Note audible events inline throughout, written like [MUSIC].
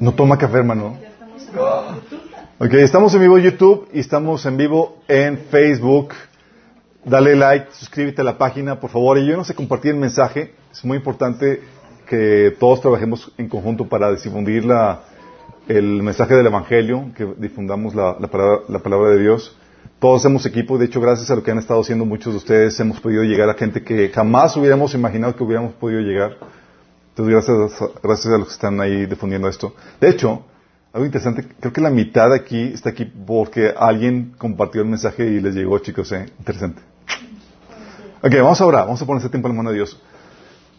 No toma café, hermano. Ok, estamos en vivo en YouTube y estamos en vivo en Facebook. Dale like, suscríbete a la página, por favor. Y yo no sé compartir el mensaje. Es muy importante que todos trabajemos en conjunto para difundir la, el mensaje del Evangelio, que difundamos la, la, palabra, la palabra de Dios. Todos hacemos equipo. De hecho, gracias a lo que han estado haciendo muchos de ustedes, hemos podido llegar a gente que jamás hubiéramos imaginado que hubiéramos podido llegar. Entonces, gracias, gracias a los que están ahí difundiendo esto. De hecho, algo interesante, creo que la mitad de aquí está aquí porque alguien compartió el mensaje y les llegó, chicos, ¿eh? Interesante. Ok, vamos ahora, vamos a poner este tiempo en la mano de Dios.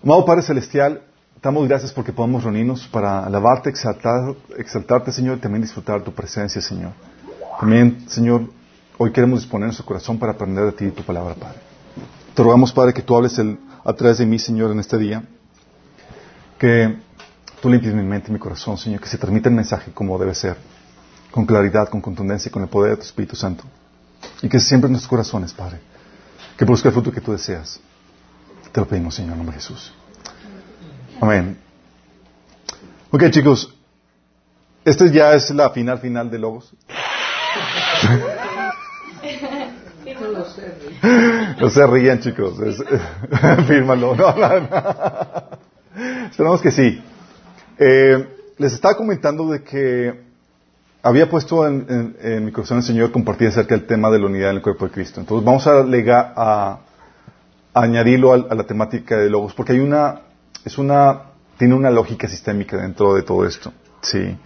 Amado Padre Celestial, damos gracias porque podemos reunirnos para alabarte, exaltar, exaltarte, Señor, y también disfrutar tu presencia, Señor. También, Señor, hoy queremos disponer nuestro corazón para aprender de ti y tu palabra, Padre. Te rogamos, Padre, que tú hables a través de mí, Señor, en este día que tú limpies mi mente y mi corazón, Señor, que se transmita el mensaje como debe ser, con claridad, con contundencia y con el poder de tu Espíritu Santo. Y que siempre en nuestros corazones, Padre, que produzca el fruto que tú deseas. Te lo pedimos, Señor, en nombre de Jesús. Amén. Ok, chicos, esta ya es la final final de Logos. [LAUGHS] [LAUGHS] No se rían, chicos. Es, [LAUGHS] fírmalo. No, no, no. Esperamos que sí. Eh, les estaba comentando de que había puesto en, mi corazón el Señor compartir acerca del tema de la unidad en el cuerpo de Cristo. Entonces vamos a, lega, a, añadirlo a, a, la temática de Logos, porque hay una, es una, tiene una lógica sistémica dentro de todo esto. Sí.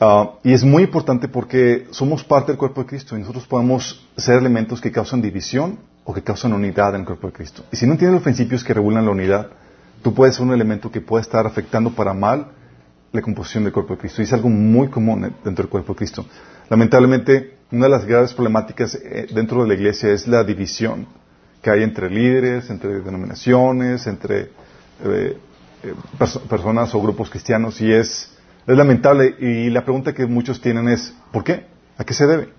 Uh, y es muy importante porque somos parte del cuerpo de Cristo y nosotros podemos ser elementos que causan división o que causan unidad en el cuerpo de Cristo. Y si no entiendes los principios que regulan la unidad, tú puedes ser un elemento que puede estar afectando para mal la composición del cuerpo de Cristo. Y es algo muy común dentro del cuerpo de Cristo. Lamentablemente, una de las graves problemáticas eh, dentro de la iglesia es la división que hay entre líderes, entre denominaciones, entre eh, eh, pers personas o grupos cristianos y es, es lamentable. Y la pregunta que muchos tienen es, ¿por qué? ¿A qué se debe?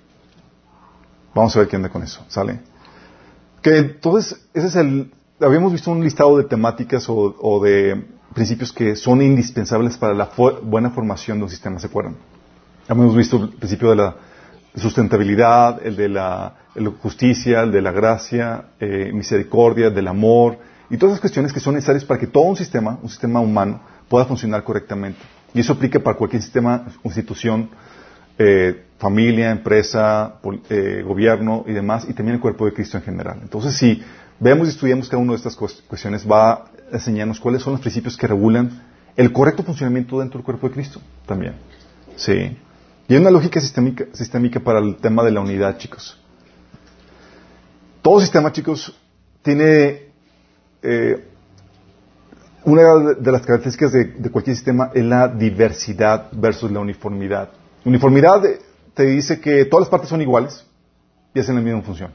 Vamos a ver quién anda con eso, ¿sale? Que entonces, ese es el, habíamos visto un listado de temáticas o, o de principios que son indispensables para la buena formación de un sistema, ¿se acuerdan? Hemos visto el principio de la sustentabilidad, el de la justicia, el de la gracia, eh, misericordia, del amor, y todas esas cuestiones que son necesarias para que todo un sistema, un sistema humano, pueda funcionar correctamente. Y eso aplica para cualquier sistema, institución, eh, familia, empresa, eh, gobierno y demás, y también el cuerpo de Cristo en general. Entonces, si vemos y estudiamos cada una de estas cuestiones, va a enseñarnos cuáles son los principios que regulan el correcto funcionamiento dentro del cuerpo de Cristo también. Sí. Y hay una lógica sistémica, sistémica para el tema de la unidad, chicos. Todo sistema, chicos, tiene eh, una de las características de, de, cualquier sistema es la diversidad versus la uniformidad. Uniformidad te dice que todas las partes son iguales y hacen la misma función.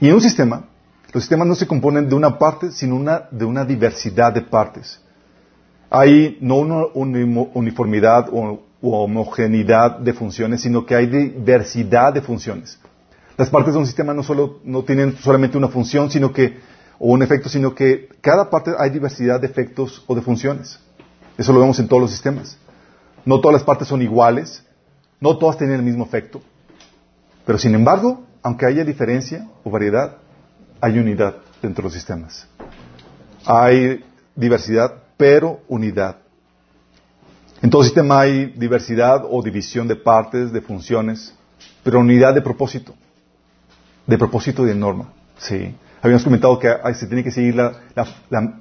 Y en un sistema, los sistemas no se componen de una parte, sino de una diversidad de partes. Hay no una uniformidad o homogeneidad de funciones, sino que hay diversidad de funciones. Las partes de un sistema no, solo, no tienen solamente una función, sino que, o un efecto, sino que cada parte hay diversidad de efectos o de funciones. Eso lo vemos en todos los sistemas. No todas las partes son iguales, no todas tienen el mismo efecto, pero sin embargo, aunque haya diferencia o variedad, hay unidad dentro de los sistemas. Hay diversidad, pero unidad. En todo sistema hay diversidad o división de partes, de funciones, pero unidad de propósito. De propósito y de norma. Sí. Habíamos comentado que se tiene que seguir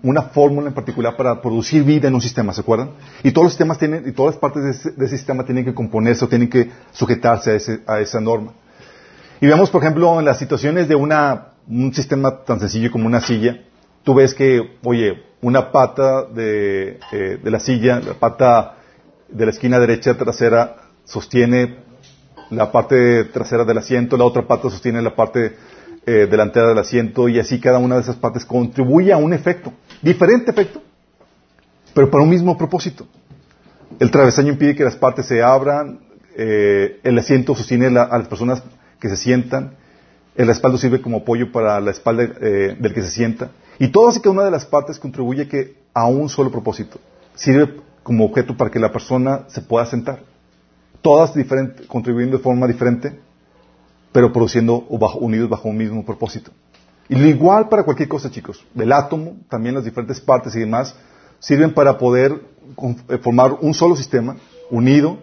una fórmula en particular para producir vida en un sistema, ¿se acuerdan? Y todos los sistemas tienen, y todas las partes de ese, de ese sistema tienen que componerse o tienen que sujetarse a, ese, a esa norma. Y vemos, por ejemplo, en las situaciones de un sistema tan sencillo como una silla, tú ves que, oye, una pata de, eh, de la silla, la pata de la esquina derecha trasera sostiene la parte trasera del asiento, la otra pata sostiene la parte eh, delantera del asiento y así cada una de esas partes contribuye a un efecto, diferente efecto, pero para un mismo propósito. El travesaño impide que las partes se abran, eh, el asiento sostiene a las personas que se sientan, el respaldo sirve como apoyo para la espalda eh, del que se sienta, y todas y cada una de las partes contribuye que, a un solo propósito. Sirve como objeto para que la persona se pueda sentar. Todas contribuyendo de forma diferente, pero produciendo o bajo, unidos bajo un mismo propósito. Y lo igual para cualquier cosa, chicos. El átomo, también las diferentes partes y demás, sirven para poder eh, formar un solo sistema unido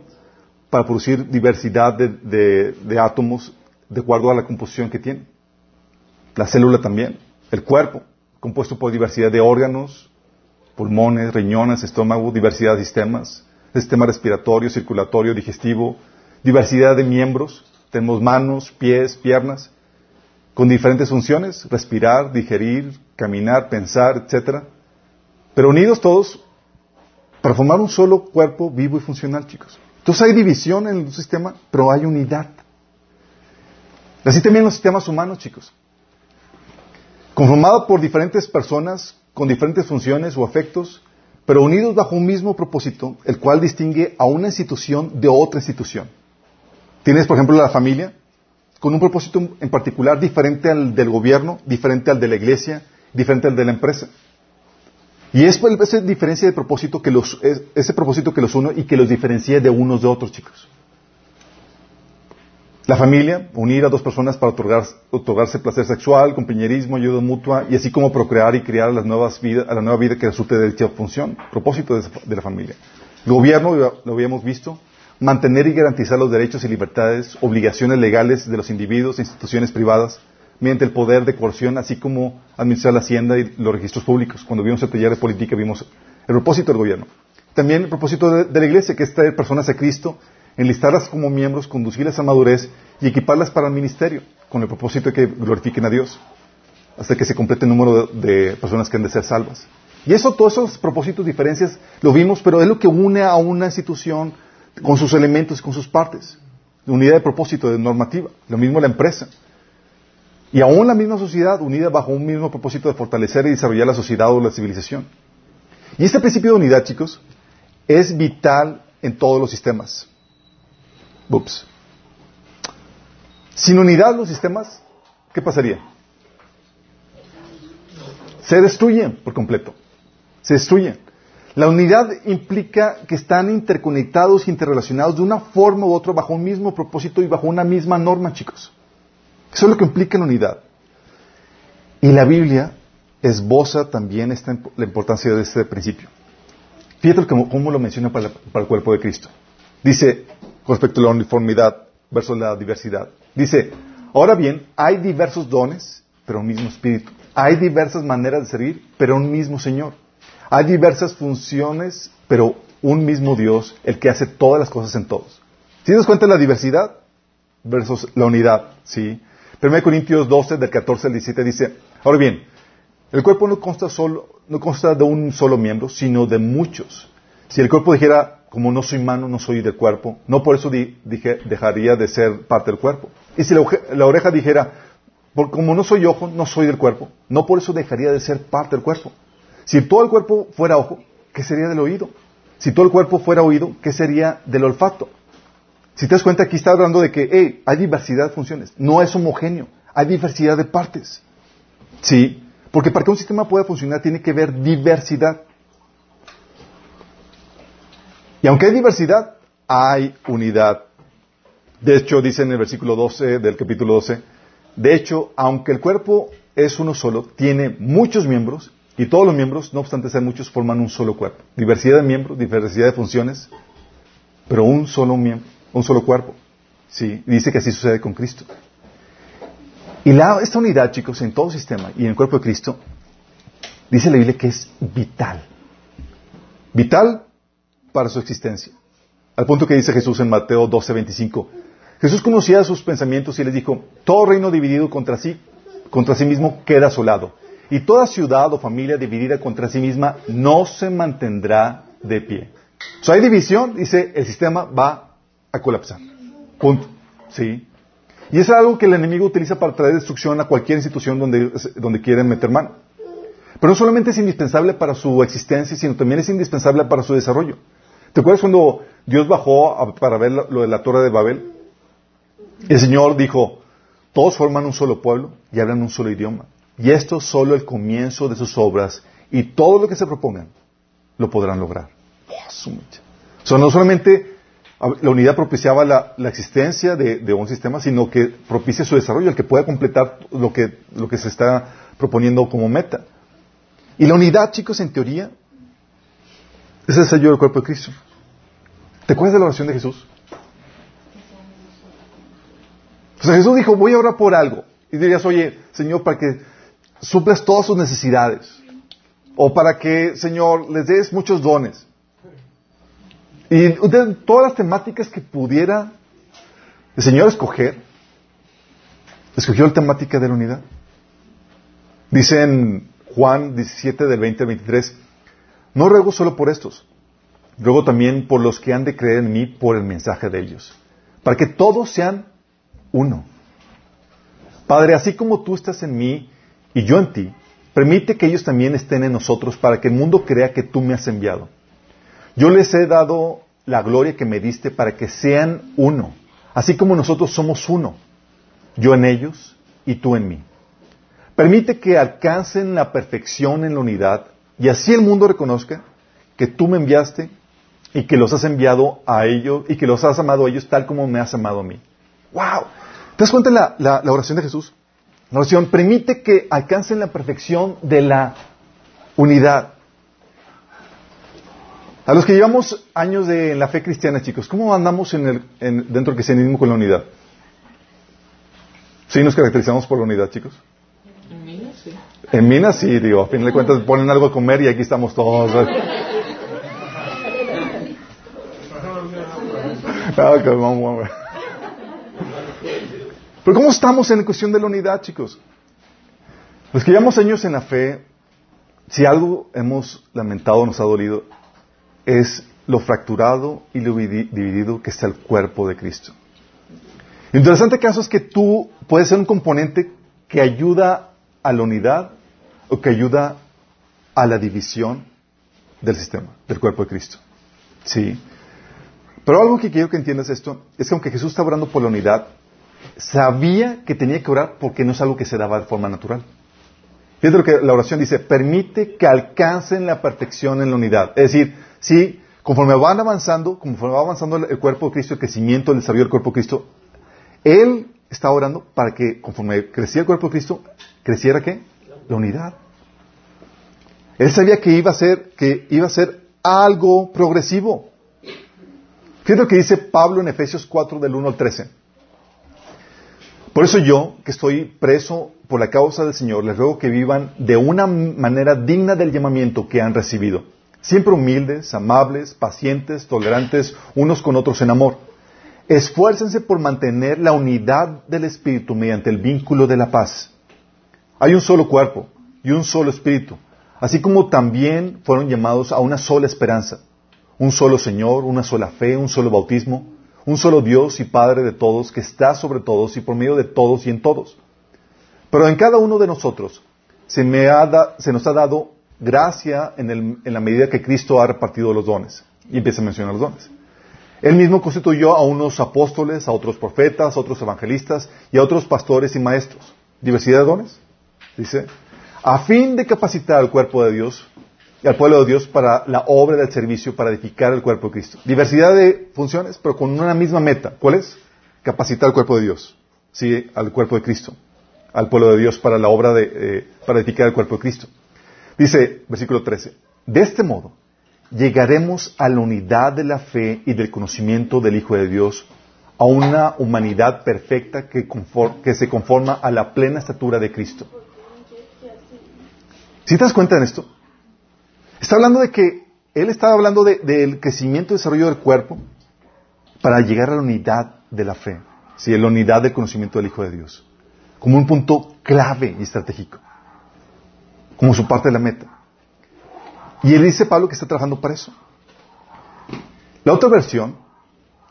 para producir diversidad de, de átomos de acuerdo a la composición que tiene. La célula también. El cuerpo, compuesto por diversidad de órganos, pulmones, riñones, estómago, diversidad de sistemas, sistema respiratorio, circulatorio, digestivo, diversidad de miembros. Tenemos manos, pies, piernas, con diferentes funciones, respirar, digerir, caminar, pensar, etc. Pero unidos todos para formar un solo cuerpo vivo y funcional, chicos. Entonces hay división en el sistema, pero hay unidad. Así también los sistemas humanos, chicos. Conformado por diferentes personas con diferentes funciones o afectos, pero unidos bajo un mismo propósito, el cual distingue a una institución de otra institución. Tienes, por ejemplo, la familia, con un propósito en particular diferente al del gobierno, diferente al de la iglesia, diferente al de la empresa. Y es esa diferencia de propósito que los, ese propósito que los une y que los diferencia de unos de otros, chicos. La familia, unir a dos personas para otorgarse placer sexual, compañerismo, ayuda mutua, y así como procrear y criar las nuevas a la nueva vida que resulte de dicha función, propósito de, la familia. El gobierno, lo habíamos visto, mantener y garantizar los derechos y libertades, obligaciones legales de los individuos e instituciones privadas, mediante el poder de coerción, así como administrar la hacienda y los registros públicos. Cuando vimos el taller de política vimos el propósito del gobierno. También el propósito de, de la iglesia, que es traer personas a Cristo enlistarlas como miembros, conducirlas a madurez y equiparlas para el ministerio, con el propósito de que glorifiquen a Dios, hasta que se complete el número de, personas que han de ser salvas. Y eso, todos esos propósitos, diferencias, lo vimos, pero es lo que une a una institución con sus elementos con sus partes. Unidad de propósito, de normativa. Lo mismo la empresa. Y aún la misma sociedad unida bajo un mismo propósito de fortalecer y desarrollar la sociedad o la civilización. Y este principio de unidad, chicos, es vital en todos los sistemas. Ups. Sin unidad los sistemas, ¿qué pasaría? Se destruyen por completo. Se destruyen. La unidad implica que están interconectados e interrelacionados de una forma u otra bajo un mismo propósito y bajo una misma norma, chicos. Eso es lo que implica la unidad. Y la Biblia esboza también esta, la importancia de este principio. Fíjate cómo, lo menciona para el cuerpo de Cristo. Dice, respecto a la uniformidad versus la diversidad. Dice, ahora bien, hay diversos dones, pero un mismo espíritu. Hay diversas maneras de servir, pero un mismo Señor. Hay diversas funciones, pero un mismo Dios, el que hace todas las cosas en todos. ¿Sí das cuenta la diversidad versus la unidad? Sí. 1 Corintios 12, del 14 al 17 dice, ahora bien, el cuerpo no consta, solo, no consta de un solo miembro, sino de muchos. Si el cuerpo dijera, como no soy mano, no soy del cuerpo, no por eso dije, dejaría de ser parte del cuerpo. Y si la, oreja dijera, como no soy ojo, no soy del cuerpo, no por eso dejaría de ser parte del cuerpo. Si todo el cuerpo fuera ojo, ¿qué sería del oído? Si todo el cuerpo fuera oído, ¿qué sería del olfato? Si te das cuenta, aquí está hablando de que hay diversidad de funciones, no es homogéneo, hay diversidad de partes. ¿Sí? Porque para que un sistema pueda funcionar tiene que haber diversidad. Y aunque hay diversidad, hay unidad. De hecho, dice en el versículo 12 del capítulo 12, de hecho, aunque el cuerpo es uno solo, tiene muchos miembros y todos los miembros, no obstante ser muchos, forman un solo cuerpo. Diversidad de miembros, diversidad de funciones, pero un solo miembro, un solo cuerpo. Sí, dice que así sucede con Cristo. Y esta unidad, chicos, en todo sistema y en el cuerpo de Cristo, dice la Biblia que es vital. Vital para su existencia. Al punto que dice Jesús en Mateo 12:25. Jesús conocía sus pensamientos y les dijo, todo reino dividido contra sí, contra sí mismo queda asolado. Y toda ciudad o familia dividida contra sí misma no se mantendrá de pie. Si hay división, dice, el sistema va a colapsar. Punto. ¿Sí? Y es algo que el enemigo utiliza para traer destrucción a cualquier institución donde, donde quieren meter mano. Pero no solamente es indispensable para su existencia, sino también es indispensable para su desarrollo. ¿Te acuerdas cuando Dios bajó para ver lo de la torre de Babel? El Señor dijo, todos forman un solo pueblo y hablan un solo idioma. Y esto es solo el comienzo de sus obras y todo lo que se propongan lo podrán lograr. O sea, no solamente la unidad propiciaba la, existencia de, un sistema, sino que propicia su desarrollo, el que pueda completar lo que, lo que se está proponiendo como meta. Y la unidad, chicos, en teoría, es el sello del cuerpo de Cristo. ¿Te acuerdas de la oración de Jesús? O Jesús dijo, voy a orar por algo. Y dirías, oye, Señor, para que suples todas sus necesidades. O para que, Señor, les des muchos dones. Y todas las temáticas que pudiera el Señor escoger, escogió la temática de la unidad. Dice en Juan 17 del 20 al 23, no ruego solo por estos, ruego también por los que han de creer en mí por el mensaje de ellos, para que todos sean uno. Padre, así como tú estás en mí y yo en ti, permite que ellos también estén en nosotros para que el mundo crea que tú me has enviado. Yo les he dado la gloria que me diste para que sean uno, así como nosotros somos uno, yo en ellos y tú en mí. Permite que alcancen la perfección en la unidad y así el mundo reconozca que tú me enviaste y que los has enviado a ellos y que los has amado a ellos tal como me has amado a mí. ¡Wow! ¿Te das cuenta la, la, oración de Jesús? La oración permite que alcancen la perfección de la unidad. A los que llevamos años de, en la fe cristiana, chicos, ¿cómo andamos en el, dentro del cristianismo con la unidad? ¿Sí nos caracterizamos por la unidad, chicos? En Minas, sí. Digo. A fin de cuentas ponen algo a comer y aquí estamos todos. Ah, Pero ¿cómo estamos en la cuestión de la unidad, chicos? Los que llevamos años en la fe, si algo hemos lamentado, nos ha dolido, es lo fracturado y lo dividido que está el cuerpo de Cristo. Lo interesante caso es que tú puedes ser un componente que ayuda a la unidad o que ayuda a la división del sistema, del cuerpo de Cristo. Sí. Pero algo que quiero que entiendas esto es que aunque Jesús está orando por la unidad, sabía que tenía que orar porque no es algo que se daba de forma natural. Fíjate lo que la oración dice, permite que alcancen la perfección en la unidad. Es decir, si conforme van avanzando, conforme va avanzando el, cuerpo de Cristo, el crecimiento, el desarrollo del cuerpo de Cristo, Él está orando para que conforme crecía el cuerpo de Cristo, creciera qué? La unidad. Él sabía que iba a ser, que iba a ser algo progresivo. Fíjate lo que dice Pablo en Efesios 4 del 1 al 13. Por eso yo, que estoy preso por la causa del Señor, les ruego que vivan de una manera digna del llamamiento que han recibido, siempre humildes, amables, pacientes, tolerantes unos con otros en amor. Esfuércense por mantener la unidad del Espíritu mediante el vínculo de la paz. Hay un solo cuerpo y un solo Espíritu, así como también fueron llamados a una sola esperanza, un solo Señor, una sola fe, un solo bautismo, un solo Dios y Padre de todos, que está sobre todos y por medio de todos y en todos. Pero en cada uno de nosotros se, nos ha dado gracia en, la medida que Cristo ha repartido los dones. Y empieza a mencionar los dones. Él mismo constituyó a unos apóstoles, a otros profetas, a otros evangelistas y a otros pastores y maestros. Diversidad de dones, dice, a fin de capacitar al cuerpo de Dios al pueblo de Dios para la obra del servicio, para edificar el cuerpo de Cristo. Diversidad de funciones, pero con una misma meta. ¿Cuál es? Capacitar al cuerpo de Dios. Sí, al cuerpo de Cristo. Al pueblo de Dios para la obra de, eh, para edificar el cuerpo de Cristo. Dice, versículo 13, de este modo llegaremos a la unidad de la fe y del conocimiento del Hijo de Dios, a una humanidad perfecta que se conforma a la plena estatura de Cristo. ¿Sí te das cuenta de esto? Está hablando de que él estaba hablando del crecimiento y desarrollo del cuerpo para llegar a la unidad de la fe, ¿sí? la unidad del conocimiento del Hijo de Dios, como un punto clave y estratégico, como su parte de la meta. Y él dice Pablo que está trabajando para eso. La otra versión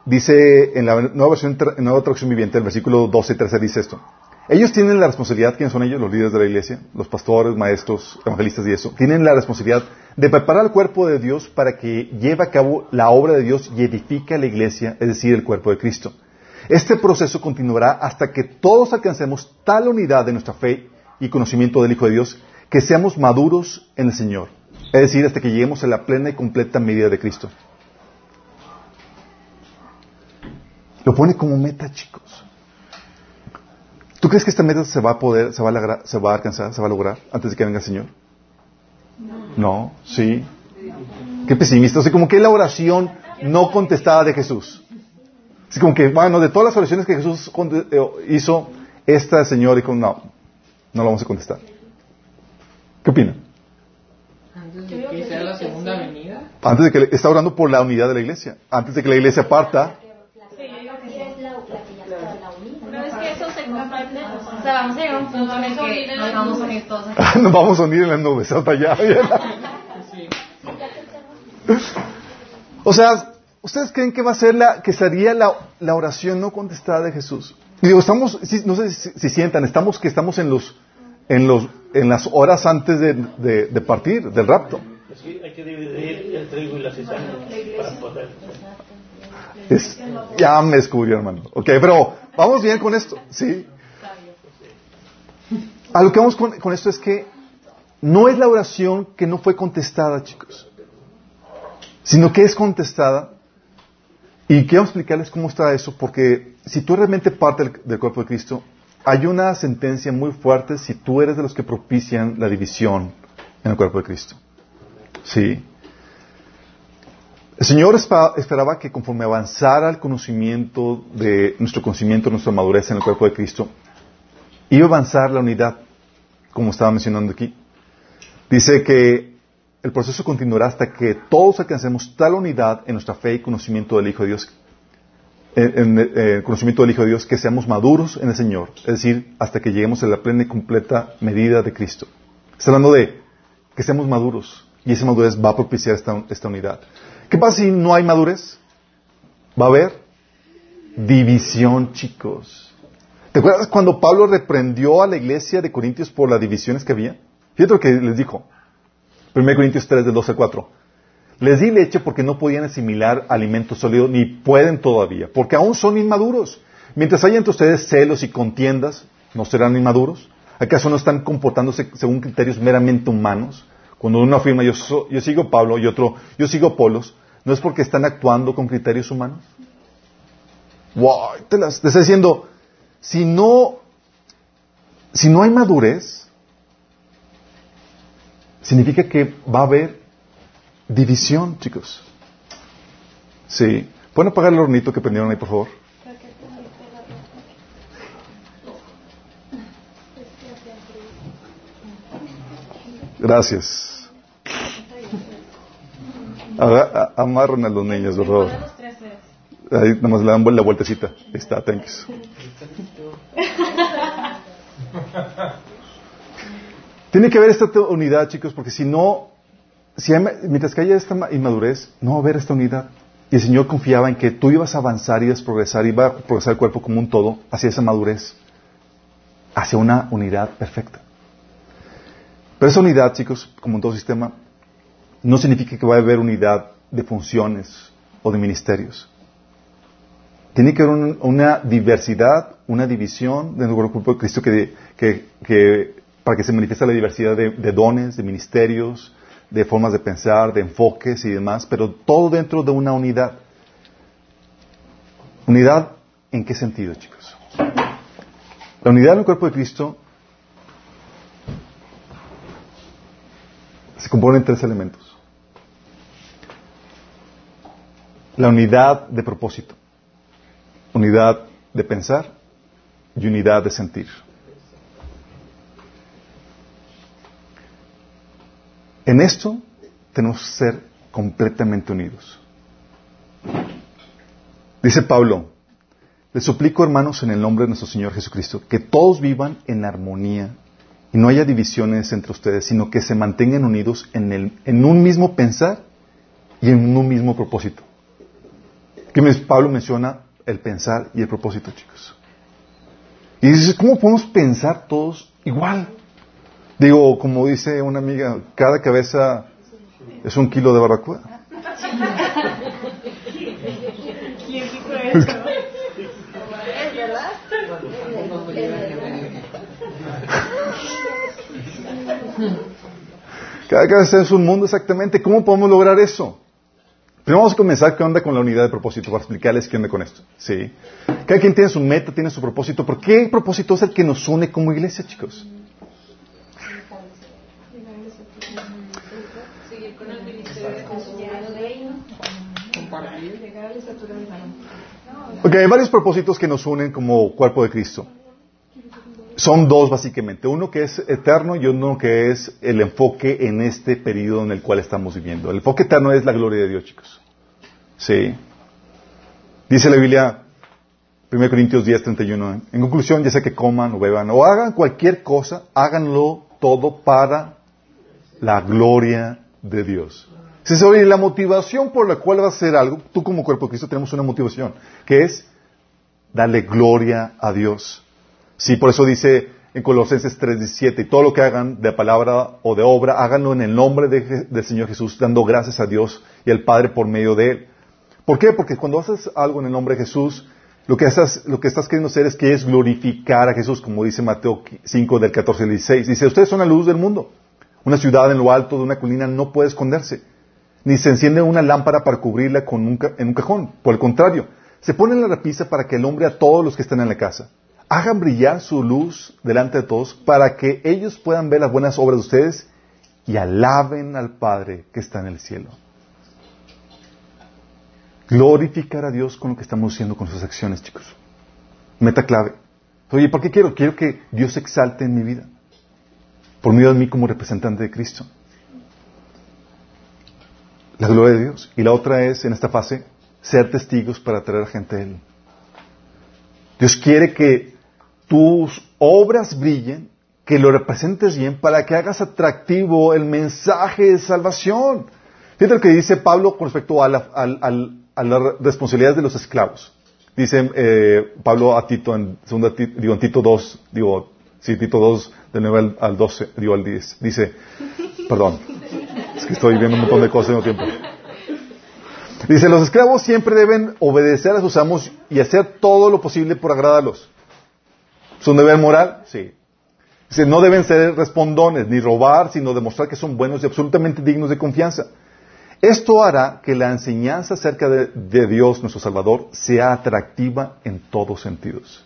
dice, en la nueva versión, en nueva traducción viviente, el versículo 12 y 13 dice esto. Ellos tienen la responsabilidad, ¿quiénes son ellos? Los líderes de la iglesia, los pastores, maestros, evangelistas y eso. Tienen la responsabilidad de preparar el cuerpo de Dios para que lleve a cabo la obra de Dios y edifique a la iglesia, es decir, el cuerpo de Cristo. Este proceso continuará hasta que todos alcancemos tal unidad de nuestra fe y conocimiento del Hijo de Dios que seamos maduros en el Señor, Es decir, hasta que lleguemos a la plena y completa medida de Cristo. Lo pone como meta, chicos. ¿Tú crees que esta meta se va a poder, se va a, lograr, se va a alcanzar, se va a lograr antes de que venga el Señor? No, sí. Qué pesimista. O sea, como que es la oración no contestada de Jesús. Así como que, bueno, de todas las oraciones que Jesús eh, hizo, esta Señor dijo, no, no la vamos a contestar. ¿Qué opinan? Antes de que sea la segunda venida. Antes de que está orando por la unidad de la iglesia. Antes de que la iglesia parta. Una vez que eso se comprende, o sea, vamos a llegar a un punto en el que nos vamos a unir todos. [LAUGHS] nos vamos a unir en la nube, hasta allá. O sea, ¿ustedes creen que va a ser la, que sería la, la oración no contestada de Jesús? Y digo, estamos, no sé si, sientan, estamos que estamos en los, en los, en las horas antes de, de, partir, del rapto. Sí, hay que dividir el trigo y la cizaña para poder. Es, ya me descubrió, hermano. Ok, pero vamos bien con esto, ¿sí? A lo que vamos con, esto es que no es la oración que no fue contestada, chicos, sino que es contestada y quiero explicarles cómo está eso, porque si tú realmente parte del, cuerpo de Cristo, hay una sentencia muy fuerte si tú eres de los que propician la división en el cuerpo de Cristo. Sí. El Señor esperaba que conforme avanzara el conocimiento de nuestro conocimiento, nuestra madurez en el cuerpo de Cristo, iba a avanzar la unidad, como estaba mencionando aquí. Dice que el proceso continuará hasta que todos alcancemos tal unidad en nuestra fe y conocimiento del Hijo de Dios, en, el eh, conocimiento del Hijo de Dios, que seamos maduros en el Señor, es decir, hasta que lleguemos a la plena y completa medida de Cristo. Está hablando de que seamos maduros y esa madurez va a propiciar esta, esta unidad. ¿Qué pasa si no hay madurez? Va a haber división, chicos. ¿Te acuerdas cuando Pablo reprendió a la iglesia de Corintios por las divisiones que había? Fíjate lo que les dijo. 1 Corintios 3, del 12 al 4. Les di leche porque no podían asimilar alimento sólido, ni pueden todavía, porque aún son inmaduros. Mientras haya entre ustedes celos y contiendas, ¿no serán inmaduros? ¿Acaso no están comportándose según criterios meramente humanos? Cuando uno afirma yo, yo sigo Pablo y otro yo sigo Polos, ¿no es porque están actuando con criterios humanos? Wow, te, las, te está diciendo, si no, si no hay madurez, significa que va a haber división, chicos. Sí. ¿Pueden apagar el hornito que prendieron ahí, por favor? Gracias. amarran a los niños, por favor. Ahí nada más le dan la vueltecita. Ahí está, thanks. Tiene que haber esta unidad, chicos, porque si no, si mientras que haya esta inmadurez, no va a haber esta unidad. Y el Señor confiaba en que tú ibas a avanzar, ibas a progresar, iba a progresar el cuerpo como un todo hacia esa madurez, hacia una unidad perfecta. Pero esa unidad, chicos, como en todo sistema, no significa que va a haber unidad de funciones o de ministerios. Tiene que haber una diversidad, una división dentro del cuerpo de Cristo que, para que se manifieste la diversidad de, dones, de ministerios, de formas de pensar, de enfoques y demás, pero todo dentro de una unidad. ¿Unidad en qué sentido, chicos? La unidad en el cuerpo de Cristo se compone en tres elementos. La unidad de propósito, unidad de pensar y unidad de sentir. En esto tenemos que ser completamente unidos. Dice Pablo, les suplico hermanos en el nombre de nuestro Señor Jesucristo, que todos vivan en armonía y no haya divisiones entre ustedes, sino que se mantengan unidos en, el, en un mismo pensar y en un mismo propósito. Que Pablo menciona el pensar y el propósito, chicos. Y dice, ¿cómo podemos pensar todos igual? Digo, como dice una amiga, cada cabeza es un kilo de barbacoa. Cada cabeza es un mundo exactamente. ¿Cómo podemos lograr eso? Primero vamos a comenzar qué onda con la unidad de propósito, para explicarles qué onda con esto. ¿Sí? Cada quien tiene su meta, tiene su propósito. ¿Por qué propósito es el que nos une como iglesia, chicos? Ok, hay varios propósitos que nos unen como cuerpo de Cristo. Son dos básicamente, uno que es eterno y uno que es el enfoque en este periodo en el cual estamos viviendo. El enfoque eterno es la gloria de Dios, chicos. Sí. Dice la Biblia, 1 Corintios 10, 31, en conclusión, ya sea que coman o beban o hagan cualquier cosa, háganlo todo para la gloria de Dios. Si sobre la motivación por la cual vas a hacer algo, tú como cuerpo de Cristo tenemos una motivación, que es darle gloria a Dios. Sí, por eso dice en Colosenses 3:17, y todo lo que hagan de palabra o de obra, háganlo en el nombre del Señor Jesús, dando gracias a Dios y al Padre por medio de Él. ¿Por qué? Porque cuando haces algo en el nombre de Jesús, lo que, estás, lo que estás queriendo hacer es que es glorificar a Jesús, como dice Mateo 5 del 14 al 16. Dice, ustedes son la luz del mundo. Una ciudad en lo alto de una colina no puede esconderse, ni se enciende una lámpara para cubrirla con un en un cajón. Por el contrario, se pone en la repisa para que alumbre a todos los que están en la casa hagan brillar su luz delante de todos para que ellos puedan ver las buenas obras de ustedes y alaben al Padre que está en el cielo. Glorificar a Dios con lo que estamos haciendo con sus acciones, chicos. Meta clave. Oye, ¿por qué quiero? Quiero que Dios se exalte en mi vida. Por medio de mí como representante de Cristo. La gloria de Dios. Y la otra es, en esta fase, ser testigos para atraer a gente a Él. Dios quiere que tus obras brillen, que lo representes bien para que hagas atractivo el mensaje de salvación. Fíjate lo que dice Pablo con respecto a, la, las responsabilidades de los esclavos. Dice eh, Pablo a Tito en, segunda, en Tito 2, digo, sí, Tito 2, del 9 al, 12, digo al 10. Dice, perdón, es que estoy viendo un montón de cosas en un tiempo. Dice, los esclavos siempre deben obedecer a sus amos y hacer todo lo posible por agradarlos. ¿Es un deber moral? Sí. No deben ser respondones ni robar, sino demostrar que son buenos y absolutamente dignos de confianza. Esto hará que la enseñanza acerca de, Dios, nuestro Salvador, sea atractiva en todos sentidos.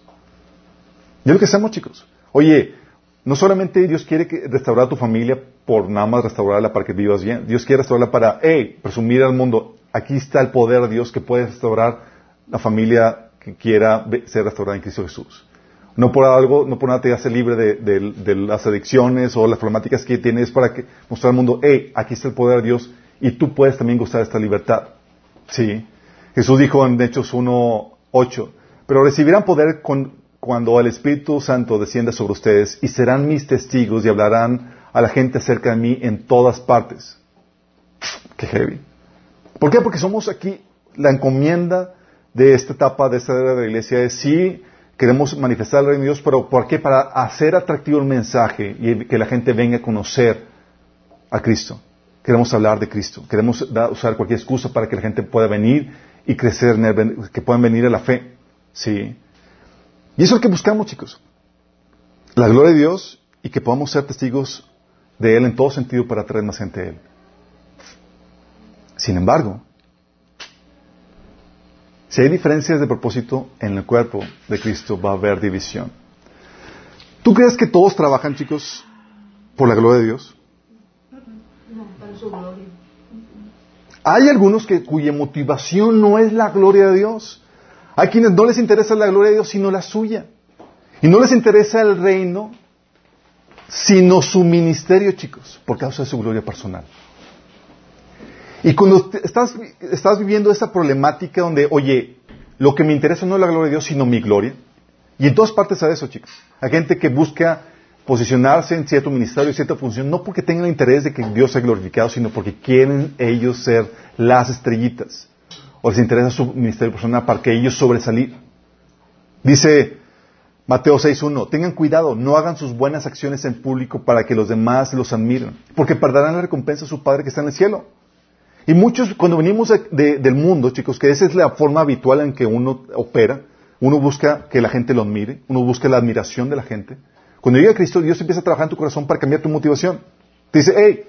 Y es lo que hacemos, chicos. Oye, no solamente Dios quiere restaurar a tu familia por nada más restaurarla para que vivas bien. Dios quiere restaurarla para, hey, presumir al mundo, aquí está el poder de Dios que puede restaurar la familia que quiera ser restaurada en Cristo Jesús. No por algo, no por nada te hace libre de, las adicciones o las problemáticas que tienes para mostrar al mundo, hey, aquí está el poder de Dios y tú puedes también gozar de esta libertad. Sí. Jesús dijo en Hechos 1.8, pero recibirán poder cuando el Espíritu Santo descienda sobre ustedes y serán mis testigos y hablarán a la gente acerca de mí en todas partes. Qué heavy. ¿Por qué? Porque somos aquí, la encomienda de esta etapa, de esta era de la iglesia es sí, queremos manifestar el reino de Dios, pero ¿por qué? Para hacer atractivo el mensaje y que la gente venga a conocer a Cristo. Queremos hablar de Cristo. Queremos usar cualquier excusa para que la gente pueda venir y crecer, que puedan venir a la fe. Sí. Y eso es lo que buscamos, chicos. La gloria de Dios y que podamos ser testigos de Él en todo sentido para atraer más gente a Él. Sin embargo, si hay diferencias de propósito en el cuerpo de Cristo, va a haber división. ¿Tú crees que todos trabajan, chicos, por la gloria de Dios? Hay algunos que, cuya motivación no es la gloria de Dios. Hay quienes no les interesa la gloria de Dios, sino la suya. Y no les interesa el reino, sino su ministerio, chicos, por causa de su gloria personal. Y cuando estás, estás viviendo esa problemática donde, oye, lo que me interesa no es la gloria de Dios, sino mi gloria. Y en todas partes a eso, chicos. Hay gente que busca posicionarse en cierto ministerio, cierta función, no porque tengan interés de que Dios sea glorificado, sino porque quieren ellos ser las estrellitas. O les interesa su ministerio personal para que ellos sobresalir. Dice Mateo 6.1, tengan cuidado, no hagan sus buenas acciones en público para que los demás los admiren, porque perderán la recompensa a su Padre que está en el cielo. Y muchos, cuando venimos del mundo, chicos, que esa es la forma habitual en que uno opera, uno busca que la gente lo admire, uno busca la admiración de la gente. Cuando llega Cristo, Dios empieza a trabajar en tu corazón para cambiar tu motivación. Te dice, hey,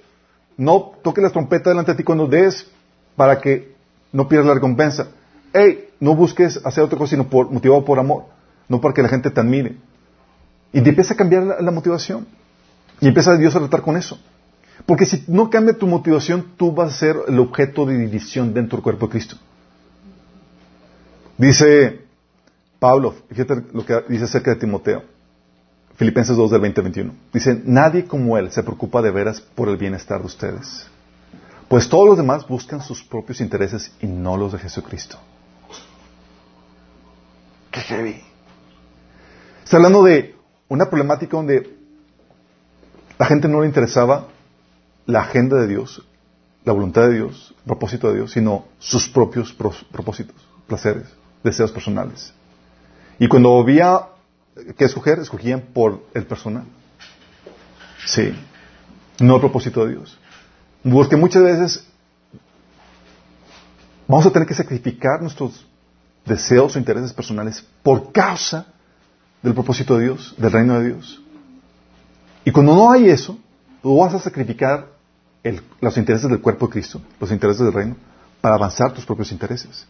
no toques la trompeta delante de ti cuando des para que no pierdas la recompensa. Hey, no busques hacer otra cosa sino por, motivado por amor, no para que la gente te admire. Y te empieza a cambiar la, la motivación. Y empieza Dios a tratar con eso. Porque si no cambia tu motivación, tú vas a ser el objeto de división dentro del cuerpo de Cristo. Dice Pablo, fíjate lo que dice acerca de Timoteo. Filipenses 2 del 20-21. Dice, nadie como él se preocupa de veras por el bienestar de ustedes. Pues todos los demás buscan sus propios intereses y no los de Jesucristo. Qué heavy. Está hablando de una problemática donde la gente no le interesaba la agenda de Dios, la voluntad de Dios, el propósito de Dios, sino sus propios propósitos, placeres, deseos personales. Y cuando había que escoger, escogían por el personal. Sí, no el propósito de Dios. Porque muchas veces vamos a tener que sacrificar nuestros deseos o intereses personales por causa del propósito de Dios, del reino de Dios. Y cuando no hay eso, tú vas a sacrificar los intereses del cuerpo de Cristo, los intereses del reino, para avanzar tus propios intereses.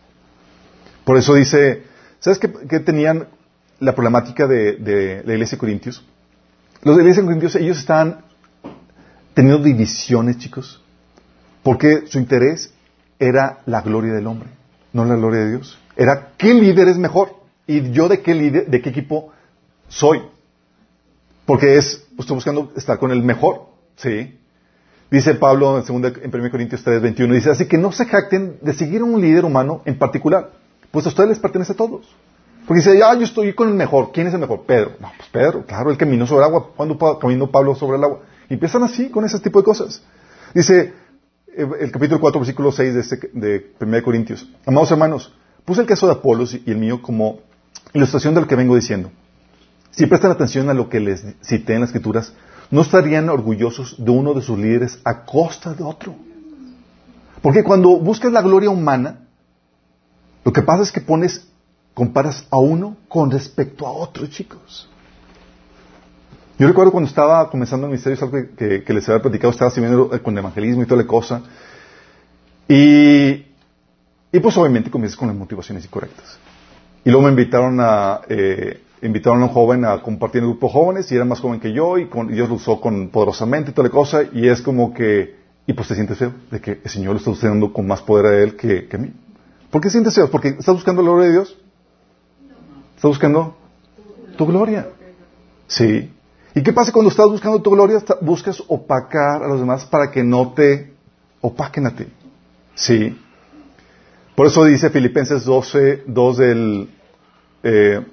Por eso dice, ¿sabes qué, tenían la problemática de, la iglesia de Corintios? Los de la iglesia de Corintios, ellos estaban teniendo divisiones, chicos, porque su interés era la gloria del hombre, no la gloria de Dios. Era qué líder es mejor y yo de qué líder, de qué equipo soy. Porque es, estoy buscando estar con el mejor, ¿sí? Dice Pablo en, 2, en 1 Corintios 3, 21, dice, así que no se jacten de seguir a un líder humano en particular, pues a ustedes les pertenece a todos. Porque dice, ah, yo estoy con el mejor. ¿Quién es el mejor? Pedro. No, pues Pedro, claro, él caminó sobre el agua. ¿Cuándo caminó Pablo sobre el agua? Y empiezan así, con ese tipo de cosas. Dice eh, el capítulo 4, versículo 6 de, este, de 1 Corintios. Amados hermanos, puse el caso de Apolos y el mío como ilustración de lo que vengo diciendo. Si prestan atención a lo que les cité en las escrituras, no estarían orgullosos de uno de sus líderes a costa de otro. Porque cuando buscas la gloria humana, lo que pasa es que pones, comparas a uno con respecto a otro, chicos. Yo recuerdo cuando estaba comenzando el ministerio, es algo que, les había platicado, estaba sirviendo con evangelismo y toda la cosa. Y, y pues obviamente comienzas con las motivaciones incorrectas. Y luego me invitaron a, eh, invitaron a un joven a compartir el grupo jóvenes y era más joven que yo y, Dios lo usó con, poderosamente y toda la cosa y es como que, y pues te sientes feo de que el Señor lo está usando con más poder a Él que, a mí. ¿Por qué sientes feo? ¿Porque estás buscando la gloria de Dios? ¿Estás buscando tu gloria? Sí. ¿Y qué pasa cuando estás buscando tu gloria? Buscas opacar a los demás para que no te opaquen a ti. Sí. Por eso dice Filipenses 12, 2 del... Eh,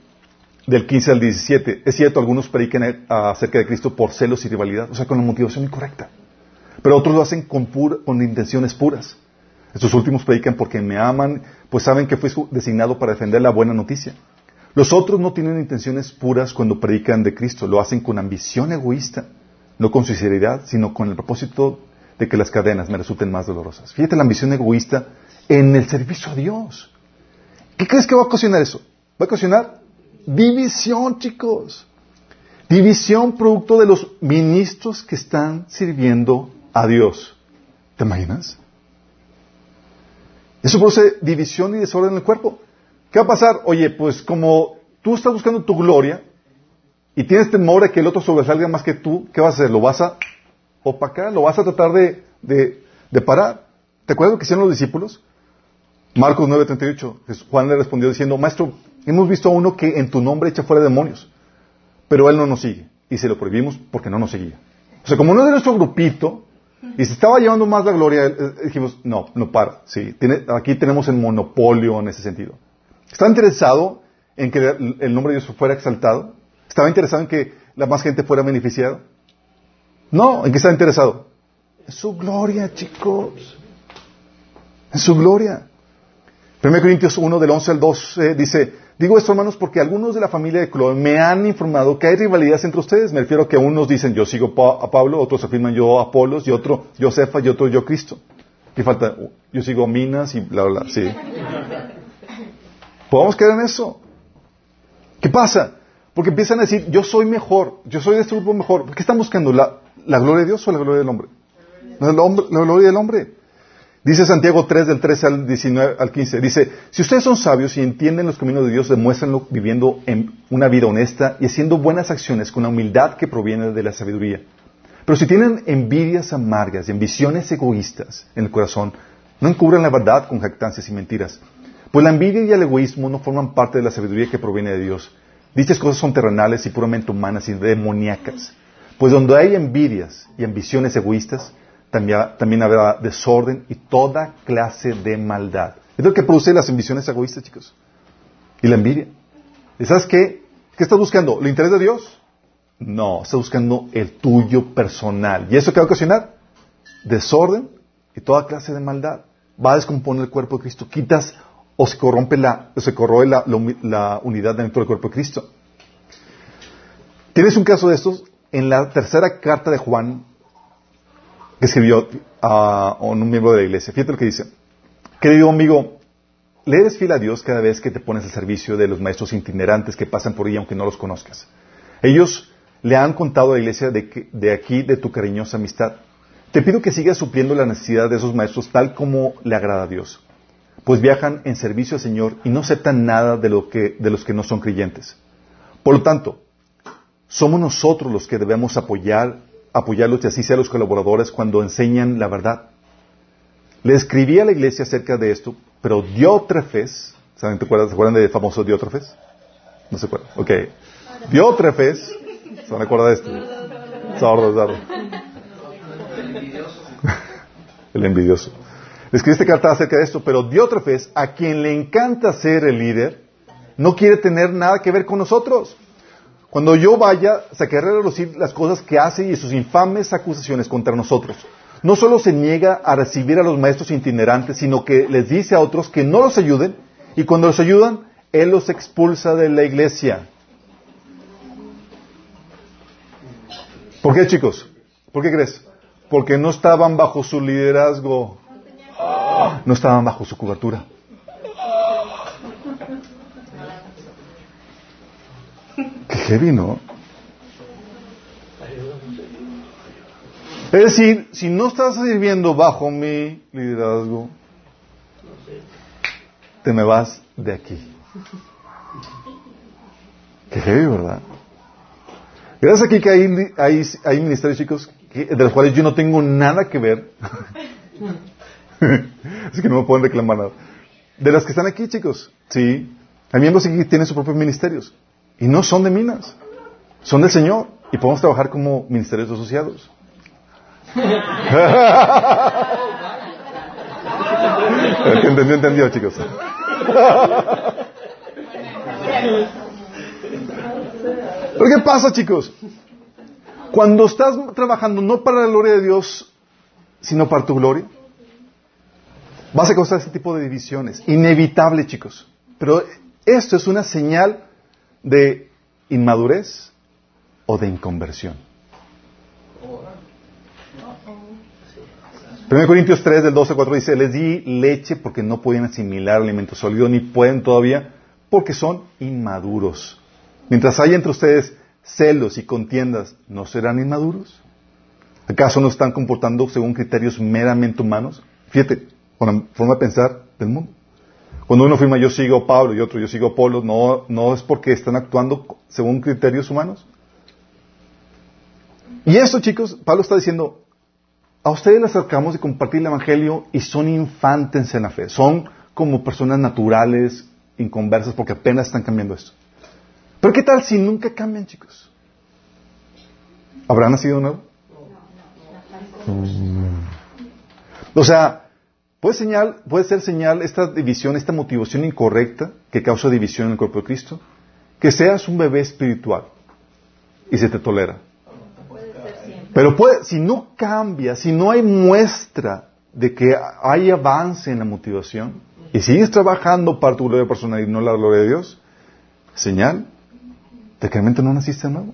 del 15 al 17. Es cierto, algunos predican acerca de Cristo por celos y rivalidad, o sea, con la motivación incorrecta. Pero otros lo hacen con, con intenciones puras. Estos últimos predican porque me aman, pues saben que fue designado para defender la buena noticia. Los otros no tienen intenciones puras cuando predican de Cristo, lo hacen con ambición egoísta, no con sinceridad, sino con el propósito de que las cadenas me resulten más dolorosas. Fíjate la ambición egoísta en el servicio a Dios. ¿Qué crees que va a ocasionar eso? Va a ocasionar División, chicos. División producto de los ministros que están sirviendo a Dios. ¿Te imaginas? Eso produce división y desorden en el cuerpo. ¿Qué va a pasar? Oye, pues como tú estás buscando tu gloria y tienes temor de que el otro sobresalga más que tú, ¿qué vas a hacer? ¿Lo vas a opacar? ¿Lo vas a tratar de, de parar? ¿Te acuerdas lo que hicieron los discípulos? Marcos 9:38. Juan le respondió diciendo, Maestro, Hemos visto a uno que en tu nombre echa fuera demonios, pero él no nos sigue. Y se lo prohibimos porque no nos seguía. O sea, como no es de nuestro grupito, y se estaba llevando más la gloria, eh, dijimos, no, no para. Sí, aquí tenemos el monopolio en ese sentido. ¿Estaba interesado en que el nombre de Dios fuera exaltado? ¿Estaba interesado en que la más gente fuera beneficiada? No, ¿en qué estaba interesado? En su gloria, chicos. En su gloria. 1 Corintios 1 del 11 al 12 dice, Digo esto, hermanos, porque algunos de la familia de Chloe me han informado que hay rivalidades entre ustedes. Me refiero a que unos dicen yo sigo a Pablo, otros afirman yo a Apolos, y otro yo Cefa, y otro yo Cristo. ¿Qué falta? Yo sigo Minas y bla, bla, bla. Sí. ¿Podemos quedar en eso? ¿Qué pasa? Porque empiezan a decir, yo soy mejor, yo soy de este grupo mejor. ¿Qué están buscando? ¿La, ¿La gloria de Dios o la gloria del hombre? la gloria del hombre. Dice Santiago 3 del 13 al 19 al 15, dice, si ustedes son sabios y entienden los caminos de Dios, demuéstrenlo viviendo en una vida honesta y haciendo buenas acciones con la humildad que proviene de la sabiduría. Pero si tienen envidias amargas y ambiciones egoístas en el corazón, no encubran la verdad con jactancias y mentiras. Pues la envidia y el egoísmo no forman parte de la sabiduría que proviene de Dios. Dichas cosas son terrenales y puramente humanas y demoníacas. Pues donde hay envidias y ambiciones egoístas, también, habrá desorden y toda clase de maldad. Es lo que produce las ambiciones egoístas, chicos. Y la envidia. ¿Y sabes qué? ¿Qué estás buscando? ¿El interés de Dios? No, estás buscando el tuyo personal. ¿Y eso qué va a ocasionar? Desorden y toda clase de maldad. Va a descomponer el cuerpo de Cristo. Quitas o se corrompe la, o se corroe la, la unidad dentro del cuerpo de Cristo. Tienes un caso de estos en la tercera carta de Juan, que escribió a, un miembro de la iglesia. Fíjate lo que dice. Querido amigo, le eres fiel a Dios cada vez que te pones al servicio de los maestros itinerantes que pasan por ahí aunque no los conozcas. Ellos le han contado a la iglesia de, de aquí de tu cariñosa amistad. Te pido que sigas supliendo la necesidad de esos maestros tal como le agrada a Dios, pues viajan en servicio al Señor y no aceptan nada de, lo que, de los que no son creyentes. Por lo tanto, somos nosotros los que debemos apoyar apoyarlos y así sea los colaboradores cuando enseñan la verdad. Le escribí a la iglesia acerca de esto, pero Diótrefes, ¿saben, te acuerdas, ¿se acuerdan del famoso Diótrefes? No se acuerdan. Ok. Diótrefes, ¿se van a acordar de esto? [LAUGHS] El envidioso. Le escribí esta carta acerca de esto, pero Diótrefes, a quien le encanta ser el líder, no quiere tener nada que ver con nosotros. Cuando yo vaya, sacaré a relucir las cosas que hace y sus infames acusaciones contra nosotros. No solo se niega a recibir a los maestros itinerantes, sino que les dice a otros que no los ayuden y cuando los ayudan, Él los expulsa de la iglesia. ¿Por qué, chicos? ¿Por qué crees? Porque no estaban bajo su liderazgo. No estaban bajo su cobertura. Heavy, ¿no? Es decir, si no estás sirviendo bajo mi liderazgo, te me vas de aquí. Qué heavy, ¿verdad? Gracias aquí que hay, hay, ministerios, chicos, de los cuales yo no tengo nada que ver. [LAUGHS] Así que no me pueden reclamar nada. De las que están aquí, chicos, sí. Hay miembros que tienen sus propios ministerios. Y no son de minas, son del Señor. Y podemos trabajar como ministerios asociados. [LAUGHS] El que entendió, entendió, chicos. Pero ¿qué pasa, chicos? Cuando estás trabajando no para la gloria de Dios, sino para tu gloria, vas a causar ese tipo de divisiones. Inevitable, chicos. Pero esto es una señal de inmadurez o de inconversión. 1 Corintios 3 del 12 al 4 dice, les di leche porque no pueden asimilar alimento sólido ni pueden todavía porque son inmaduros. Mientras haya entre ustedes celos y contiendas, ¿no serán inmaduros? ¿Acaso no están comportando según criterios meramente humanos? Fíjate, con la forma de pensar del mundo. Cuando uno afirma yo sigo Pablo y otro yo sigo a Pablo, no, no es porque están actuando según criterios humanos. Y esto, chicos, Pablo está diciendo, a ustedes les acercamos de compartir el Evangelio y son infantes en la fe. Son como personas naturales, inconversas, porque apenas están cambiando esto. Pero ¿qué tal si nunca cambian, chicos? ¿Habrán nacido de nuevo? O sea, Puede, señal, puede ser señal esta división, esta motivación incorrecta que causa división en el cuerpo de Cristo, que seas un bebé espiritual y se te tolera. Pero puede, si no cambia, si no hay muestra de que hay avance en la motivación y sigues trabajando para tu gloria personal y no la gloria de Dios, señal de que realmente no naciste de nuevo.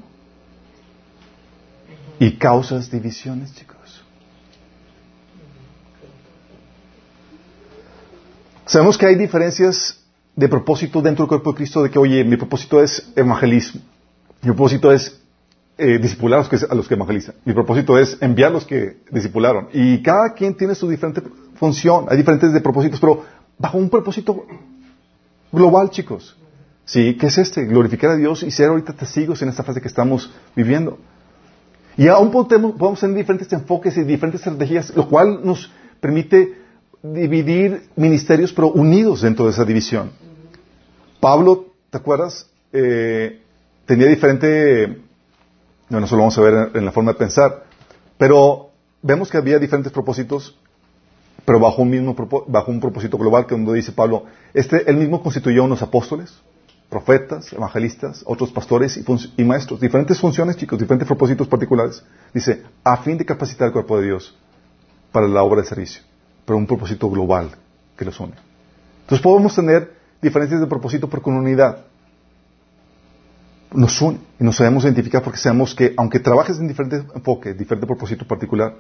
Y causas divisiones, chicos. Sabemos que hay diferencias de propósito dentro del cuerpo de Cristo, de que, oye, mi propósito es evangelismo, mi propósito es eh, discipular a los, que, a los que evangelizan. Mi propósito es enviar a los que discipularon. Y cada quien tiene su diferente función. Hay diferentes de propósitos, pero bajo un propósito global, chicos. ¿Sí? ¿Qué es este? Glorificar a Dios y ser ahorita testigos en esta fase que estamos viviendo. Y aún podemos, podemos tener diferentes enfoques y diferentes estrategias, lo cual nos permite dividir ministerios, pero unidos dentro de esa división. Pablo, ¿te acuerdas? Eh, tenía diferente, bueno, eso lo vamos a ver en, la forma de pensar, pero vemos que había diferentes propósitos, pero bajo un mismo bajo un propósito global, que donde dice Pablo, este, él mismo constituyó unos apóstoles, profetas, evangelistas, otros pastores y, y, maestros, diferentes funciones, chicos, diferentes propósitos particulares. Dice, a fin de capacitar el cuerpo de Dios para la obra de servicio, pero un propósito global que los une. Entonces podemos tener diferencias de propósito, pero con unidad. Nos une y nos sabemos identificar porque sabemos que, aunque trabajes en diferentes enfoques, diferente propósito particular,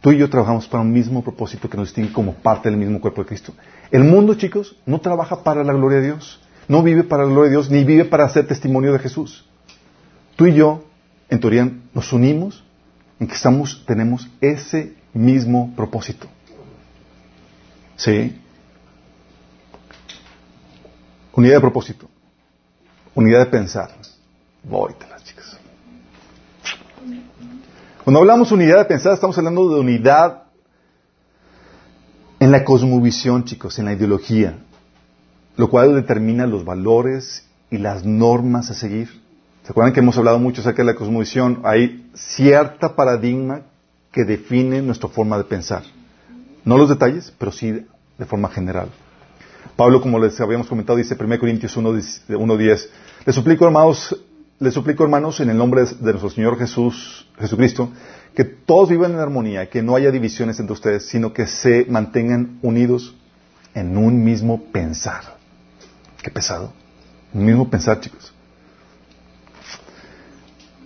tú y yo trabajamos para un mismo propósito que nos distingue como parte del mismo cuerpo de Cristo. El mundo, chicos, no trabaja para la gloria de Dios no vive para la gloria de Dios, ni vive para hacer testimonio de Jesús. Tú y yo, en teoría, nos unimos en que estamos, tenemos ese mismo propósito. ¿Sí? Unidad de propósito. Unidad de pensar. las chicas. Cuando hablamos unidad de pensar, estamos hablando de unidad en la cosmovisión, chicos, en la ideología lo cual determina los valores y las normas a seguir. ¿Se acuerdan que hemos hablado mucho acerca de la cosmovisión? Hay cierta paradigma que define nuestra forma de pensar. No los detalles, pero sí de forma general. Pablo, como les habíamos comentado, dice 1 Corintios 1.10, les suplico, hermanos, les suplico, hermanos, en el nombre de nuestro Señor Jesús, Jesucristo, que todos vivan en armonía, que no haya divisiones entre ustedes, sino que se mantengan unidos en un mismo pensar. Qué pesado. Un mismo pensar, chicos.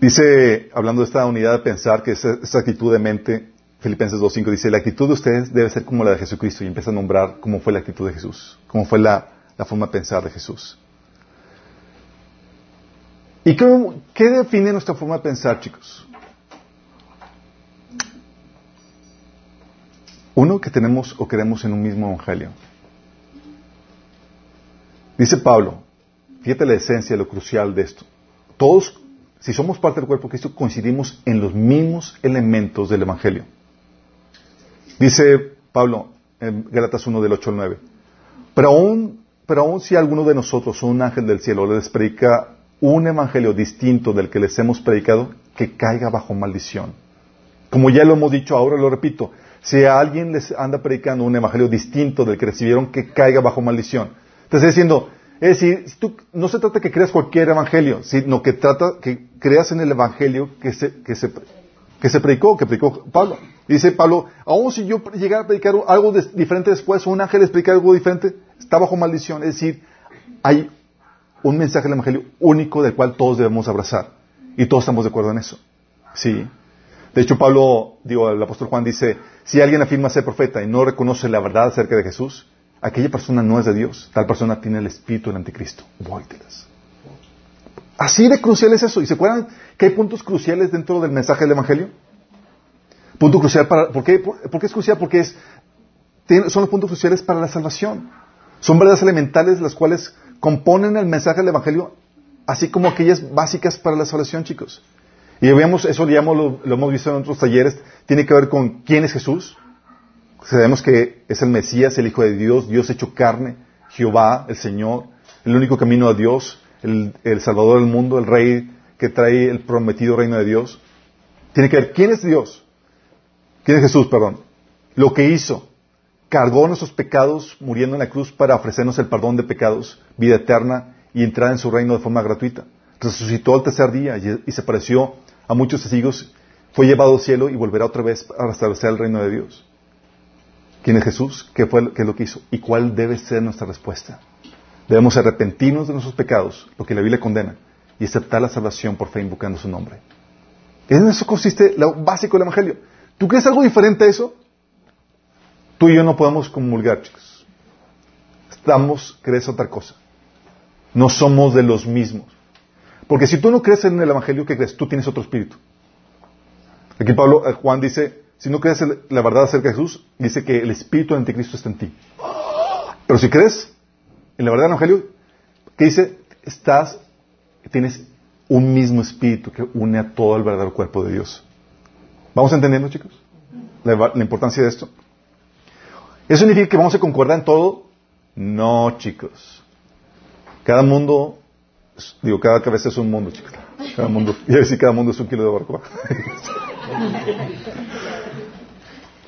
Dice, hablando de esta unidad de pensar, que es esta actitud de mente, Filipenses 2.5 dice, la actitud de ustedes debe ser como la de Jesucristo y empieza a nombrar cómo fue la actitud de Jesús, cómo fue la, forma de pensar de Jesús. ¿Y qué, define nuestra forma de pensar, chicos? Uno, que tenemos o queremos en un mismo evangelio. Dice Pablo, fíjate la esencia, lo crucial de esto. Todos, si somos parte del cuerpo de Cristo, coincidimos en los mismos elementos del Evangelio. Dice Pablo en Gálatas 1 del 8 al 9. Pero aún, pero aún si alguno de nosotros, un ángel del cielo, les predica un evangelio distinto del que les hemos predicado, que caiga bajo maldición. Como ya lo hemos dicho, ahora lo repito, si a alguien les anda predicando un evangelio distinto del que recibieron, que caiga bajo maldición. Te diciendo, es decir, no se trata que creas cualquier evangelio, sino que trata que creas en el evangelio que se, que se, que se predicó, que predicó Pablo. Dice Pablo, aún si yo llegara a predicar algo diferente después, o un ángel explicar algo diferente, está bajo maldición. Es decir, hay un mensaje del evangelio único del cual todos debemos abrazar. Y todos estamos de acuerdo en eso. Sí. De hecho, Pablo, digo, el apóstol Juan dice, si alguien afirma ser profeta y no reconoce la verdad acerca de Jesús, aquella persona no es de Dios, tal persona tiene el espíritu del anticristo. Así de crucial es eso. ¿Y se acuerdan que hay puntos cruciales dentro del mensaje del Evangelio? Punto crucial para, ¿por qué, es crucial? Porque es, son los puntos cruciales para la salvación. Son verdades elementales las cuales componen el mensaje del Evangelio, así como aquellas básicas para la salvación, chicos. Y eso lo, lo hemos visto en otros talleres, tiene que ver con quién es Jesús, Sabemos que es el Mesías, el Hijo de Dios, Dios hecho carne, Jehová, el Señor, el único camino a Dios, el, Salvador del mundo, el Rey que trae el prometido reino de Dios. Tiene que ver quién es Dios, quién es Jesús, perdón. Lo que hizo, cargó nuestros pecados muriendo en la cruz para ofrecernos el perdón de pecados, vida eterna y entrar en su reino de forma gratuita. Resucitó al tercer día y, se pareció a muchos testigos, fue llevado al cielo y volverá otra vez a restablecer el reino de Dios. ¿Quién es Jesús? ¿Qué fue qué es lo que hizo? ¿Y cuál debe ser nuestra respuesta? Debemos arrepentirnos de nuestros pecados, lo que la Biblia condena, y aceptar la salvación por fe invocando su nombre. En eso consiste lo básico del Evangelio. ¿Tú crees algo diferente a eso? Tú y yo no podemos comulgar, chicos. Estamos, crees otra cosa. No somos de los mismos. Porque si tú no crees en el Evangelio, ¿qué crees? Tú tienes otro espíritu. Aquí Pablo, eh, Juan dice, si no crees la verdad acerca de Jesús, dice que el espíritu anticristo está en ti. Pero si crees en la verdad del Evangelio, ¿qué dice? Estás, tienes un mismo espíritu que une a todo el verdadero cuerpo de Dios. ¿Vamos entendiendo, chicos? La, la importancia de esto. ¿Eso significa que vamos a concordar en todo? No, chicos. Cada mundo, digo, cada cabeza es un mundo, chicos. Cada mundo, [LAUGHS] y decir cada mundo es un kilo de barco. [LAUGHS]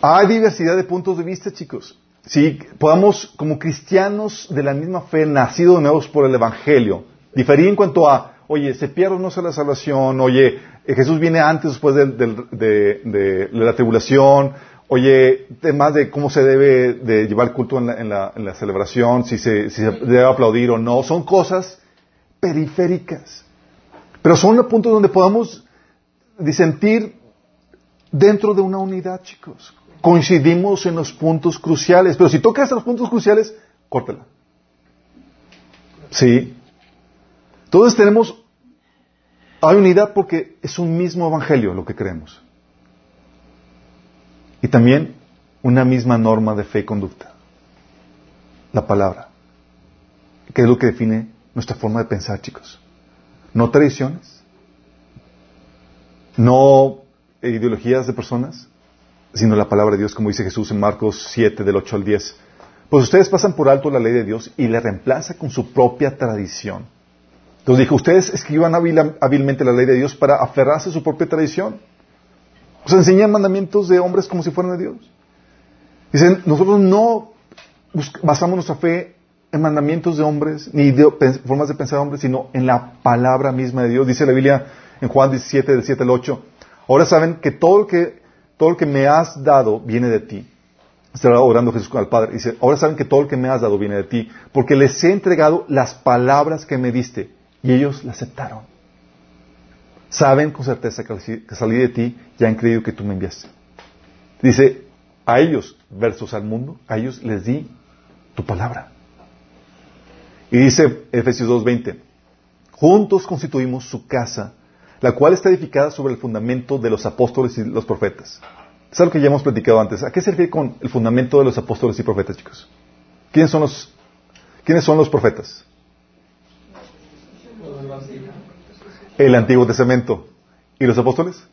Hay diversidad de puntos de vista, chicos. Si podamos, como cristianos de la misma fe, nacidos de nuevos por el Evangelio, diferir en cuanto a, oye, se pierde o no se la salvación, oye, eh, Jesús viene antes, después de, de, de la tribulación, oye, temas de cómo se debe de llevar el culto en la, en la, en la celebración, si se, si se debe aplaudir o no, son cosas periféricas. Pero son puntos donde podamos disentir dentro de una unidad, chicos. Coincidimos en los puntos cruciales, pero si tocas los puntos cruciales, córtala. Sí. Entonces tenemos, hay unidad porque es un mismo evangelio lo que creemos. Y también una misma norma de fe y conducta. La palabra. Que es lo que define nuestra forma de pensar, chicos. No tradiciones. No ideologías de personas, sino la palabra de Dios, como dice Jesús en Marcos 7, del 8 al 10. Pues ustedes pasan por alto la ley de Dios y la reemplaza con su propia tradición. Entonces dijo, ustedes escriban hábilmente la ley de Dios para aferrarse a su propia tradición. O sea, enseñan mandamientos de hombres como si fueran de Dios. Dicen, nosotros no basamos nuestra fe en mandamientos de hombres, ni de formas de pensar de hombres, sino en la palabra misma de Dios. Dice la Biblia en Juan 17, del 7 al 8. Ahora saben que todo lo que, todo lo que me has dado viene de ti. Está orando Jesús al Padre. Dice, ahora saben que todo lo que me has dado viene de ti, porque les he entregado las palabras que me diste, y ellos las aceptaron saben con certeza que salí de ti y han creído que tú me enviaste. Dice, a ellos, versus al mundo, a ellos les di tu palabra. Y dice Efesios 2.20, juntos constituimos su casa, la cual está edificada sobre el fundamento de los apóstoles y los profetas. Es algo que ya hemos platicado antes. ¿A qué se refiere con el fundamento de los apóstoles y profetas, chicos? ¿Quiénes son los, ¿quiénes son los profetas? el Antiguo Testamento. ¿Y los apóstoles?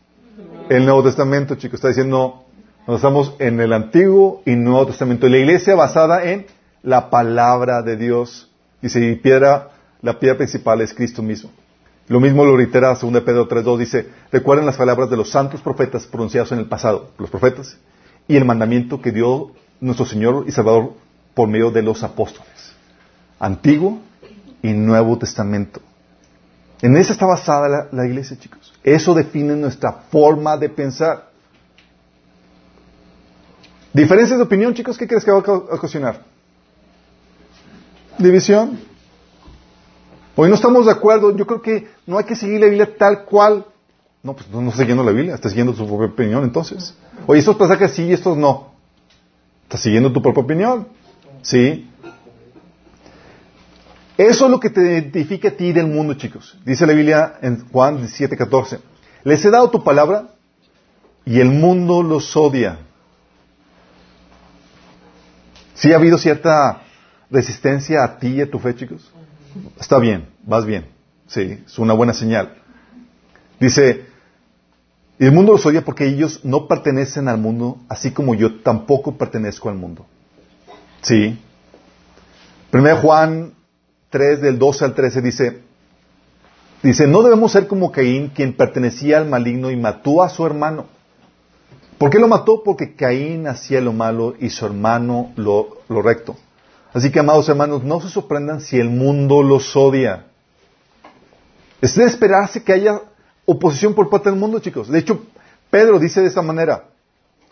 El Nuevo Testamento, chicos. Está diciendo, nos estamos en el Antiguo y Nuevo Testamento. La iglesia basada en la palabra de Dios. Dice, y piedra, la piedra principal es Cristo mismo. Lo mismo lo reitera 2 Pedro 3.2. Dice, recuerden las palabras de los santos profetas pronunciados en el pasado, los profetas, y el mandamiento que dio nuestro Señor y Salvador por medio de los apóstoles. Antiguo y Nuevo Testamento. En eso está basada la, iglesia, chicos. Eso define nuestra forma de pensar. Diferencias de opinión, chicos, ¿qué crees que va a ocasionar? División. Hoy no estamos de acuerdo. Yo creo que no hay que seguir la Biblia tal cual. No, pues no, estás siguiendo la Biblia, estás siguiendo tu propia opinión entonces. Oye, estos pasajes sí y estos no. Estás siguiendo tu propia opinión. Sí. Eso es lo que te identifica a ti del mundo, chicos. Dice la Biblia en Juan 17:14. Les he dado tu palabra y el mundo los odia. ¿Sí ha habido cierta resistencia a ti y a tu fe, chicos? Está bien, vas bien. Sí, es una buena señal. Dice, y el mundo los odia porque ellos no pertenecen al mundo, así como yo tampoco pertenezco al mundo. Sí. Primero Juan 3 del 12 al 13 dice, dice, no debemos ser como Caín, quien pertenecía al maligno y mató a su hermano. ¿Por qué lo mató? Porque Caín hacía lo malo y su hermano lo, lo recto. Así que, amados hermanos, no se sorprendan si el mundo los odia. Es de esperarse que haya oposición por parte del mundo, chicos. De hecho, Pedro dice de esta manera,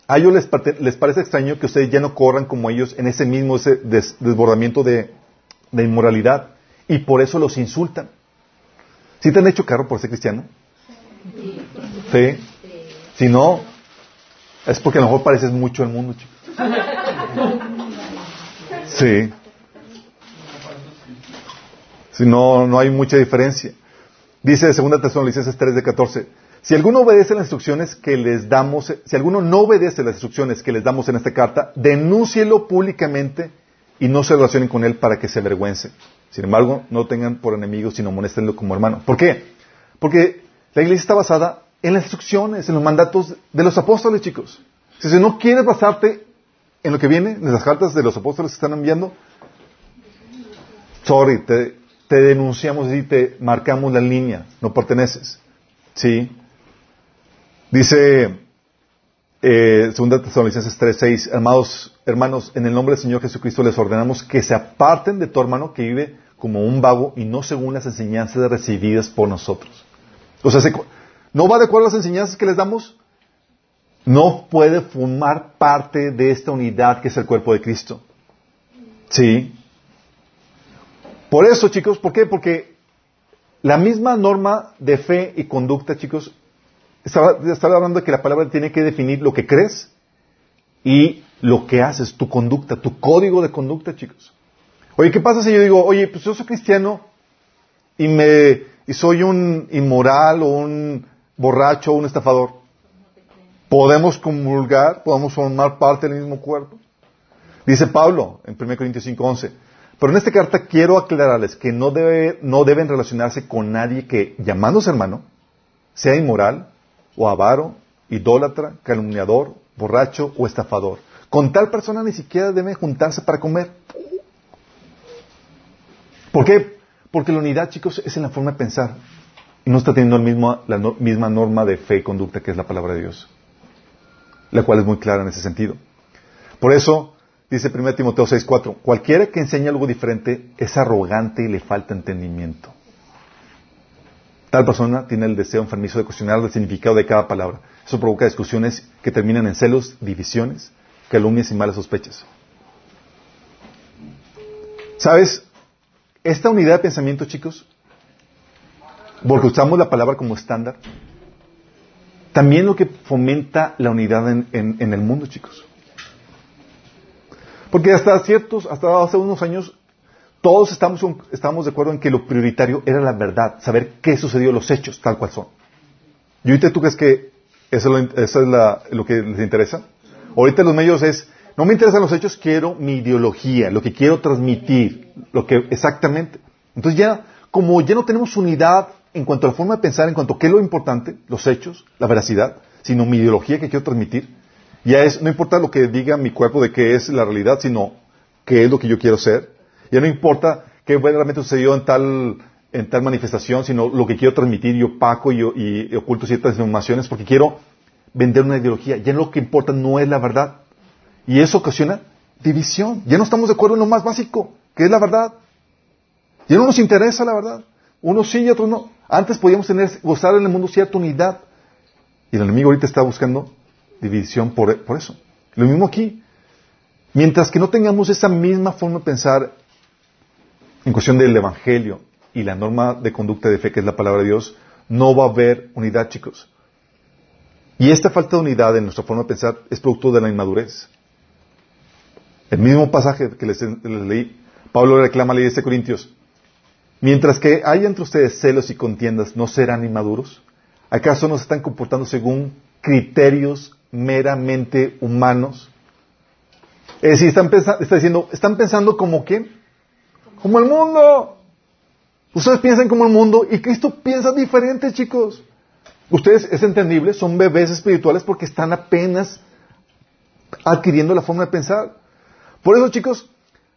a ellos les, parece extraño que ustedes ya no corran como ellos en ese mismo ese desbordamiento de, inmoralidad y por eso los insultan. ¿Sí te han hecho carro por ser cristiano? Sí. Si no, es porque a lo mejor pareces mucho al mundo, chicos. [LAUGHS] Sí. Si no, hay mucha diferencia. Dice 2 Tesalonicenses 3 de 14. Si alguno obedece las instrucciones que les damos, si alguno no obedece las instrucciones que les damos en esta carta, denúncielo públicamente y no se relacionen con él para que se avergüence. Sin embargo, no tengan por enemigo, sino monéstenlo como hermano. ¿Por qué? Porque la iglesia está basada en las instrucciones, en los mandatos de los apóstoles, chicos. Si no quieres basarte en lo que viene, en las cartas de los apóstoles que están enviando, sorry, te, denunciamos y te marcamos la línea, no perteneces. ¿Sí? Dice eh, 2 Tesalonicenses 3:6, amados hermanos, en el nombre del Señor Jesucristo les ordenamos que se aparten de tu hermano que vive como un vago y no según las enseñanzas recibidas por nosotros. O sea, no va de acuerdo a las enseñanzas que les damos, no puede formar parte de esta unidad que es el cuerpo de Cristo. ¿Sí? Por eso, chicos, ¿por qué? Porque la misma norma de fe y conducta, chicos, estaba, hablando de que la palabra tiene que definir lo que crees y lo que haces, tu conducta, tu código de conducta, chicos. Oye, ¿qué pasa si yo digo, oye, pues yo soy cristiano y me y soy un inmoral o un borracho o un estafador? ¿Podemos comulgar? ¿Podemos formar parte del mismo cuerpo? Dice Pablo en 1 Corintios 5:11. Pero en esta carta quiero aclararles que no, debe, no deben relacionarse con nadie que, llamándose hermano, sea inmoral o avaro, idólatra, calumniador, borracho o estafador. Con tal persona ni siquiera deben juntarse para comer. ¿Por qué? Porque la unidad, chicos, es en la forma de pensar. Y no está teniendo la misma norma de fe y conducta que es la palabra de Dios. La cual es muy clara en ese sentido. Por eso, Dice 1 Timoteo 6:4, cualquiera que enseñe algo diferente es arrogante y le falta entendimiento. Tal persona tiene el deseo enfermizo de cuestionar el significado de cada palabra. Eso provoca discusiones que terminan en celos, divisiones, calumnias y malas sospechas. ¿Sabes? Esta unidad de pensamiento, chicos, porque usamos la palabra como estándar, también lo que fomenta la unidad en el mundo, chicos. Porque hasta ciertos, hasta hace unos años, todos estamos, de acuerdo en que lo prioritario era la verdad, saber qué sucedió, los hechos tal cual son. ¿Y ahorita tú crees que eso, es lo que les interesa? Ahorita los medios es, no me interesan los hechos, quiero mi ideología, lo que quiero transmitir, lo que exactamente. Entonces ya, como ya no tenemos unidad en cuanto a la forma de pensar, en cuanto a qué es lo importante, los hechos, la veracidad, sino mi ideología que quiero transmitir, ya es, no importa lo que diga mi cuerpo de qué es la realidad, sino qué es lo que yo quiero ser. Ya no importa qué realmente sucedió en tal, en tal manifestación, sino lo que quiero transmitir y opaco y, oculto ciertas informaciones porque quiero vender una ideología. Ya lo que importa no es la verdad. Y eso ocasiona división. Ya no estamos de acuerdo en lo más básico, que es la verdad. Ya no nos interesa la verdad. Unos sí y otros no. Antes podíamos tener, gozar en el mundo cierta unidad. Y el enemigo ahorita está buscando división por, por eso. Lo mismo aquí. Mientras que no tengamos esa misma forma de pensar en cuestión del Evangelio y la norma de conducta de fe que es la palabra de Dios, no va a haber unidad, chicos. Y esta falta de unidad en nuestra forma de pensar es producto de la inmadurez. El mismo pasaje que les, leí, Pablo reclama a la iglesia de Corintios. Mientras que hay entre ustedes celos y contiendas, ¿no serán inmaduros? ¿Acaso no se están comportando según criterios meramente humanos. Es decir, están está diciendo, están pensando como qué? Como el mundo. Ustedes piensan como el mundo y Cristo piensa diferente, chicos. Ustedes, es entendible, son bebés espirituales porque están apenas adquiriendo la forma de pensar. Por eso, chicos,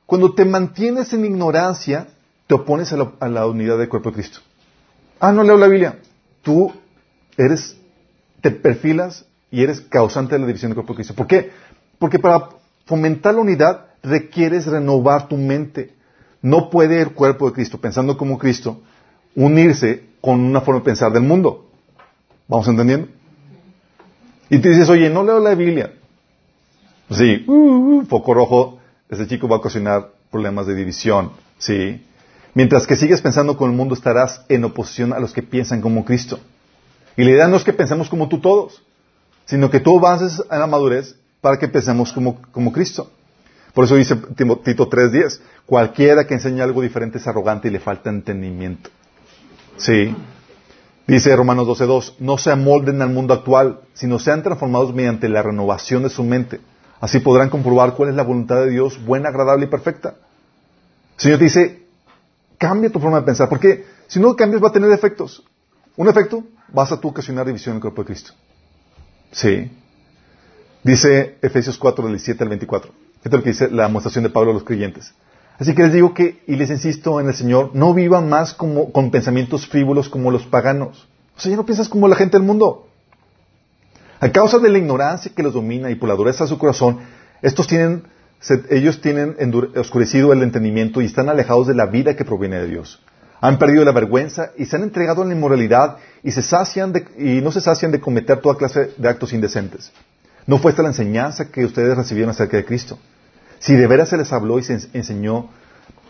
cuando te mantienes en ignorancia, te opones a la, a la unidad del cuerpo de Cristo. Ah, no leo la Biblia. Tú eres, te perfilas y eres causante de la división del cuerpo de Cristo. ¿Por qué? Porque para fomentar la unidad requieres renovar tu mente. No puede el cuerpo de Cristo, pensando como Cristo, unirse con una forma de pensar del mundo. ¿Vamos entendiendo? Y te dices, oye, no leo la Biblia. Sí, uh, uh, foco rojo, ese chico va a ocasionar problemas de división. Sí. Mientras que sigues pensando como el mundo, estarás en oposición a los que piensan como Cristo. Y la idea no es que pensemos como tú todos sino que tú avances a la madurez para que pensemos como, como Cristo. Por eso dice Tito 3.10, cualquiera que enseñe algo diferente es arrogante y le falta entendimiento. Sí. Dice Romanos 12.2, no se amolden al mundo actual, sino sean transformados mediante la renovación de su mente. Así podrán comprobar cuál es la voluntad de Dios, buena, agradable y perfecta. El Señor dice, cambia tu forma de pensar, porque si no cambias va a tener efectos. Un efecto, vas a tú ocasionar división en el cuerpo de Cristo. Sí. Dice Efesios 4, del 17 al 24. Esto es lo que dice la demostración de Pablo a los creyentes. Así que les digo que, y les insisto en el Señor, no vivan más como, con pensamientos frívolos como los paganos. O sea, ya no piensas como la gente del mundo. A causa de la ignorancia que los domina y por la dureza de su corazón, estos tienen, ellos tienen oscurecido el entendimiento y están alejados de la vida que proviene de Dios. Han perdido la vergüenza y se han entregado a la inmoralidad y, se sacian y no se sacian de cometer toda clase de actos indecentes. No fue esta la enseñanza que ustedes recibieron acerca de Cristo. Si de veras se les habló y se enseñó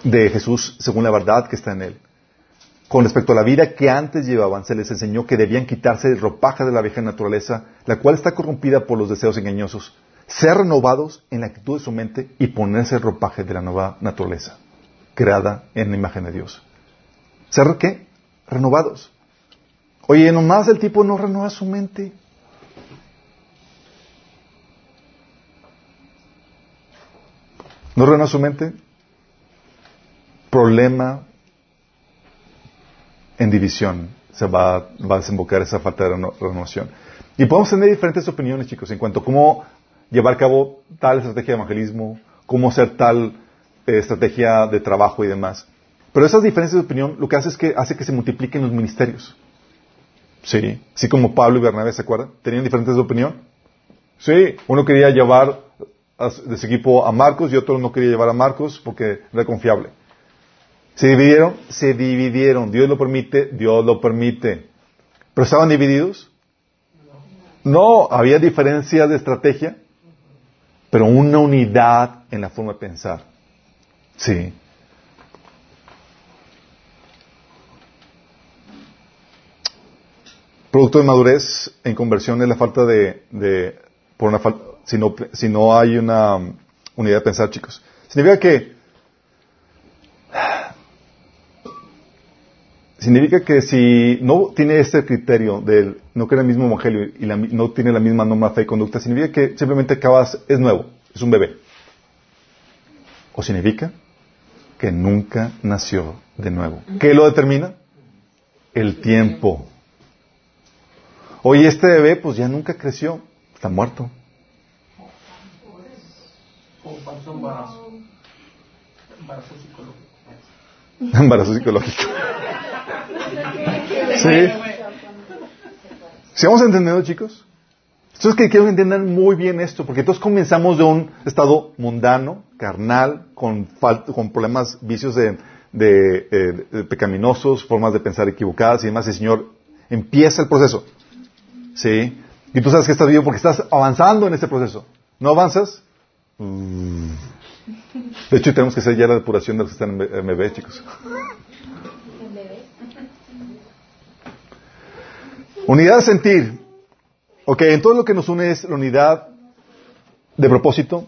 de Jesús según la verdad que está en él. Con respecto a la vida que antes llevaban, se les enseñó que debían quitarse el ropaje de la vieja naturaleza, la cual está corrompida por los deseos engañosos, ser renovados en la actitud de su mente y ponerse el ropaje de la nueva naturaleza, creada en la imagen de Dios. ¿Ser qué? Renovados. Oye, nomás el tipo no renueva su mente. ¿No renueva su mente? Problema en división se va, a desembocar esa falta de renovación. Y podemos tener diferentes opiniones, chicos, en cuanto a cómo llevar a cabo tal estrategia de evangelismo, cómo hacer tal eh, estrategia de trabajo y demás. Pero esas diferencias de opinión lo que hace es que hace que se multipliquen los ministerios. Sí, así como Pablo y Bernabé, ¿se acuerdan? Tenían diferentes de opinión. Sí, uno quería llevar de ese equipo a Marcos y otro no quería llevar a Marcos porque era confiable. ¿Se dividieron? Se dividieron. Dios lo permite, Dios lo permite. ¿Pero estaban divididos? No, había diferencias de estrategia, pero una unidad en la forma de pensar. Sí. Producto de madurez en conversión es la falta de, de por una falta, si no, si no hay una unidad de pensar, chicos. Significa que, significa que si no tiene este criterio del no cree el mismo evangelio y no tiene la misma norma fe y conducta, significa que simplemente acabas, es nuevo, es un bebé. O significa que nunca nació de nuevo. ¿Qué lo determina? El tiempo. Oye, este bebé pues ya nunca creció, está muerto. embarazo. [LAUGHS] Embarazo psicológico. Embarazo psicológico. ¿Sí? ¿Sí vamos entendiendo, chicos? Entonces que quiero que entiendan muy bien esto, porque todos comenzamos de un estado mundano, carnal, con, con problemas, vicios de, de, eh, de, pecaminosos, formas de pensar equivocadas y demás. Y el Señor empieza el proceso. ¿Sí? Y tú sabes que estás vivo porque estás avanzando en este proceso. ¿No avanzas? Mm. De hecho, tenemos que hacer ya la depuración de los que están en MB, chicos. Unidad de sentir. Ok, en todo lo que nos une es la unidad de propósito,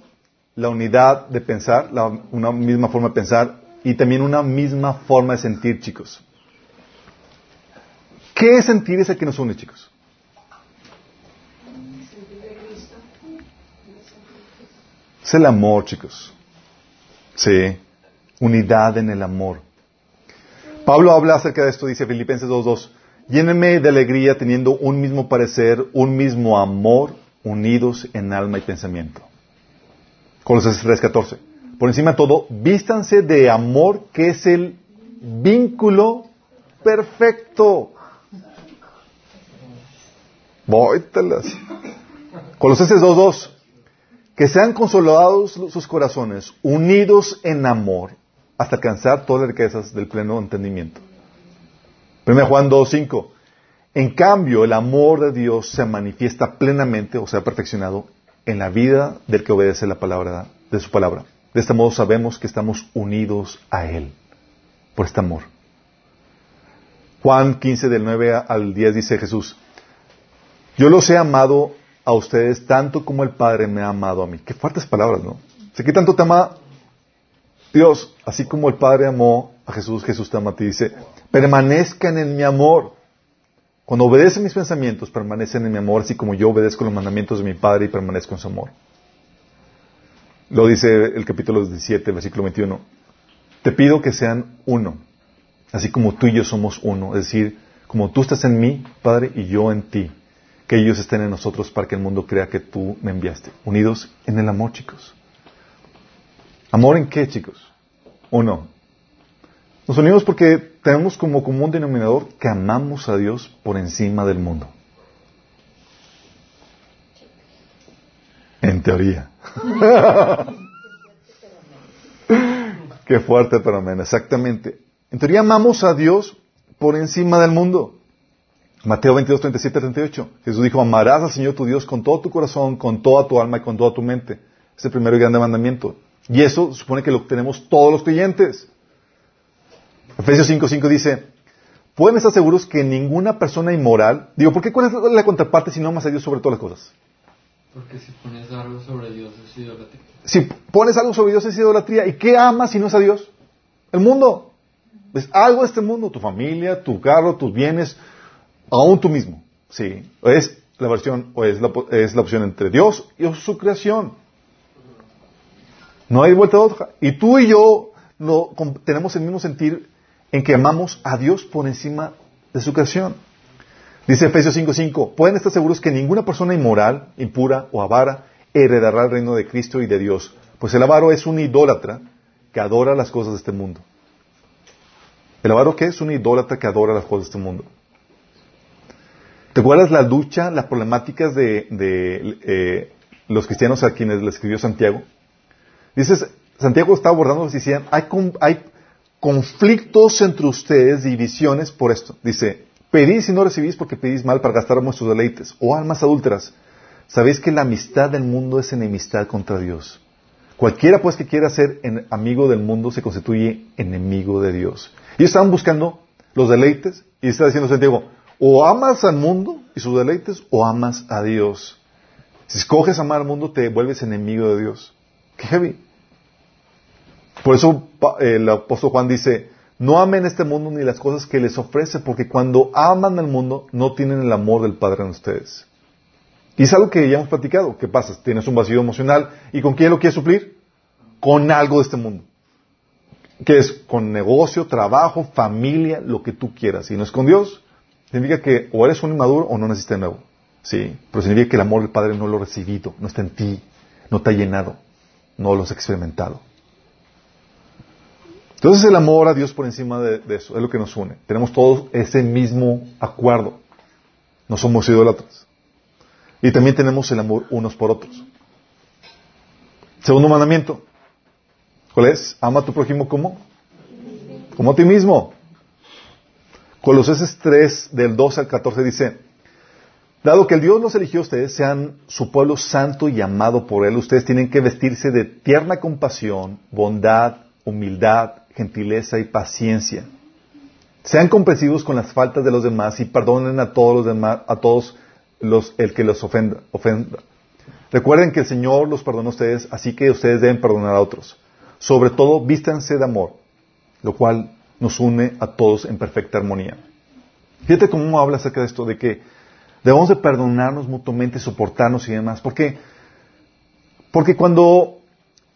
la unidad de pensar, una misma forma de pensar y también una misma forma de sentir, chicos. ¿Qué sentir es el que nos une, chicos? Es el amor, chicos. Sí. Unidad en el amor. Pablo habla acerca de esto, dice Filipenses 2.2. Llénenme de alegría teniendo un mismo parecer, un mismo amor, unidos en alma y pensamiento. Colosenses 3.14. Por encima de todo, vístanse de amor que es el vínculo perfecto. Voytelas. Colosenses 2.2 que sean consolados sus corazones, unidos en amor, hasta alcanzar todas las riquezas del pleno entendimiento. 1 Juan 2.5. En cambio, el amor de Dios se manifiesta plenamente, o sea, perfeccionado, en la vida del que obedece la palabra de su palabra. De este modo sabemos que estamos unidos a Él, por este amor. Juan 15 del 9 al 10 dice Jesús, yo los he amado a ustedes tanto como el Padre me ha amado a mí. Qué fuertes palabras, ¿no? Sé que tanto te ama Dios, así como el Padre amó Jesús, Jesús te ama a. Dice, permanezcan en mi amor. Cuando obedecen mis pensamientos, permanecen en mi amor, así como yo obedezco los mandamientos de mi Padre y permanezco en su amor. Lo dice el capítulo 17, versículo 21. Te pido que sean uno, así como tú y yo somos uno. Es decir, como tú estás en mí, Padre, y yo en ti. Que ellos estén en nosotros para que el mundo crea que tú me enviaste. Unidos en el amor, chicos. ¿Amor en qué, chicos? Uno. Nos unimos porque tenemos como común denominador que amamos a Dios por encima del mundo. En teoría. [LAUGHS] Qué fuerte, pero amén. Exactamente. En teoría amamos a Dios por encima del mundo. Mateo 22, 37, 38. Jesús dijo, amarás al Señor tu Dios con todo tu corazón, con toda tu alma y con toda tu mente. Es el primero y grande mandamiento. Y eso supone que lo tenemos todos los creyentes. Efesios 5, 5 dice, pueden estar seguros que ninguna persona inmoral, digo, ¿por qué cuál es la contraparte si no amas a Dios sobre todas las cosas? Porque si pones algo sobre Dios es idolatría. Si pones algo sobre Dios es idolatría. ¿Y qué amas si no es a Dios? El mundo. Es algo de este mundo, tu familia, tu carro, tus bienes, aún tú mismo. Sí. Es la versión, o es la, es la opción entre Dios y su creación. No hay vuelta de otra. Y tú y yo no, tenemos el mismo sentir en que amamos a Dios por encima de su creación. Dice Efesios 5:5, pueden estar seguros que ninguna persona inmoral, impura o avara heredará el reino de Cristo y de Dios, pues el avaro es un idólatra que adora las cosas de este mundo. ¿El avaro qué es? Un idólatra que adora las cosas de este mundo. ¿Te acuerdas la lucha, las problemáticas de, eh, los cristianos a quienes le escribió Santiago? Dices, Santiago está abordando, decían, hay, hay conflictos entre ustedes, divisiones por esto. Dice, Pedís y no recibís porque pedís mal para gastar vuestros deleites. O almas adúlteras. Sabéis que la amistad del mundo es enemistad contra Dios. Cualquiera pues que quiera ser amigo del mundo se constituye enemigo de Dios. Y estaban buscando los deleites y está diciendo Santiago, o amas al mundo y sus deleites o amas a Dios. Si escoges amar al mundo te vuelves enemigo de Dios. Qué heavy. Por eso el apóstol Juan dice, no amen este mundo ni las cosas que les ofrece, porque cuando aman al mundo no tienen el amor del Padre en ustedes. Y es algo que ya hemos platicado. ¿Qué pasa? Tienes un vacío emocional y ¿con quién lo quieres suplir? Con algo de este mundo. Que es con negocio, trabajo, familia, lo que tú quieras. Si no es con Dios, significa que o eres un inmaduro o no necesitas nuevo. Sí, pero significa que el amor del Padre no lo has recibido, no está en ti, no te ha llenado, no lo has experimentado. Entonces el amor a Dios por encima de, eso es lo que nos une. Tenemos todos ese mismo acuerdo. No somos idólatras. Y también tenemos el amor unos por otros. Segundo mandamiento. ¿Cuál es? Ama a tu prójimo como? Como a ti mismo. Colosenses 3, del 12 al 14 dice, Dado que el Dios los eligió a ustedes, sean su pueblo santo y amado por Él, ustedes tienen que vestirse de tierna compasión, bondad, humildad, gentileza y paciencia. Sean comprensivos con las faltas de los demás y perdonen a todos los demás, a todos los, el que los ofenda, ofenda. Recuerden que el Señor los perdonó a ustedes, así que ustedes deben perdonar a otros. Sobre todo, vístanse de amor, lo cual nos une a todos en perfecta armonía. Fíjate cómo habla acerca de esto, de que debemos de perdonarnos mutuamente, soportarnos y demás. Porque, porque cuando,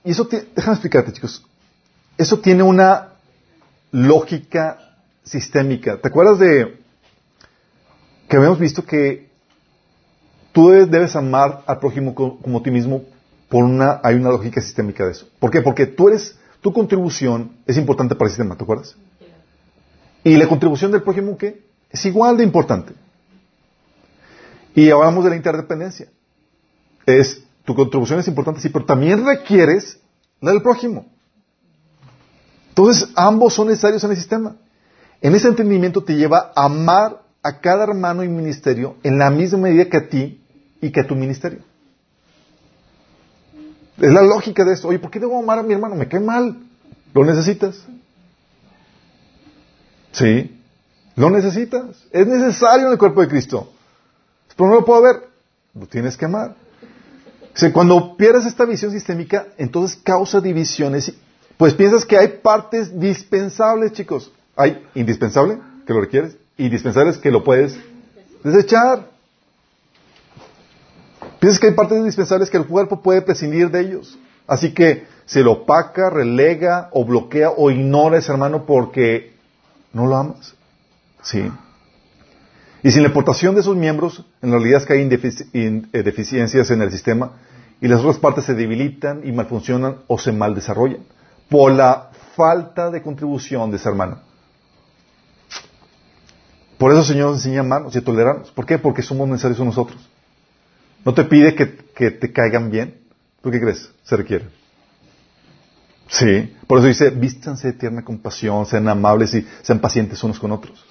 y eso, déjame explicarte chicos, eso tiene una lógica sistémica. ¿Te acuerdas de que habíamos visto que tú debes amar al prójimo como, a ti mismo por una, hay una lógica sistémica de eso. ¿Por qué? Porque tú eres, tu contribución es importante para el sistema, ¿te acuerdas? Y la contribución del prójimo, ¿qué? Es igual de importante. Y hablamos de la interdependencia. Es, tu contribución es importante, sí, pero también requieres la del prójimo. Entonces, ambos son necesarios en el sistema. En ese entendimiento te lleva a amar a cada hermano y ministerio en la misma medida que a ti y que a tu ministerio. Es la lógica de esto. Oye, ¿por qué debo amar a mi hermano? Me cae mal. ¿Lo necesitas? Sí. Lo necesitas. Es necesario en el cuerpo de Cristo. Pero no lo puedo ver. Lo tienes que amar. cuando pierdes esta visión sistémica, entonces causa divisiones pues piensas que hay partes dispensables, chicos. Hay indispensable, que lo requieres, indispensables que lo puedes Desechar. Piensas que hay partes indispensables que el cuerpo puede prescindir de ellos. Así que se lo opaca, relega o bloquea o ignora a ese hermano porque no lo amas. Sí. Y sin la aportación de esos miembros, en realidad es que hay eh, deficiencias en el sistema y las otras partes se debilitan y malfuncionan o se mal desarrollan por la falta de contribución de ese hermano. Por eso el Señor nos enseña a amarnos y a tolerarnos. ¿Por qué? Porque somos necesarios nosotros. No te pide que, que te caigan bien. ¿Tú qué crees? Se requiere. Sí. Por eso dice, vístanse de tierna compasión, sean amables y sean pacientes unos con otros.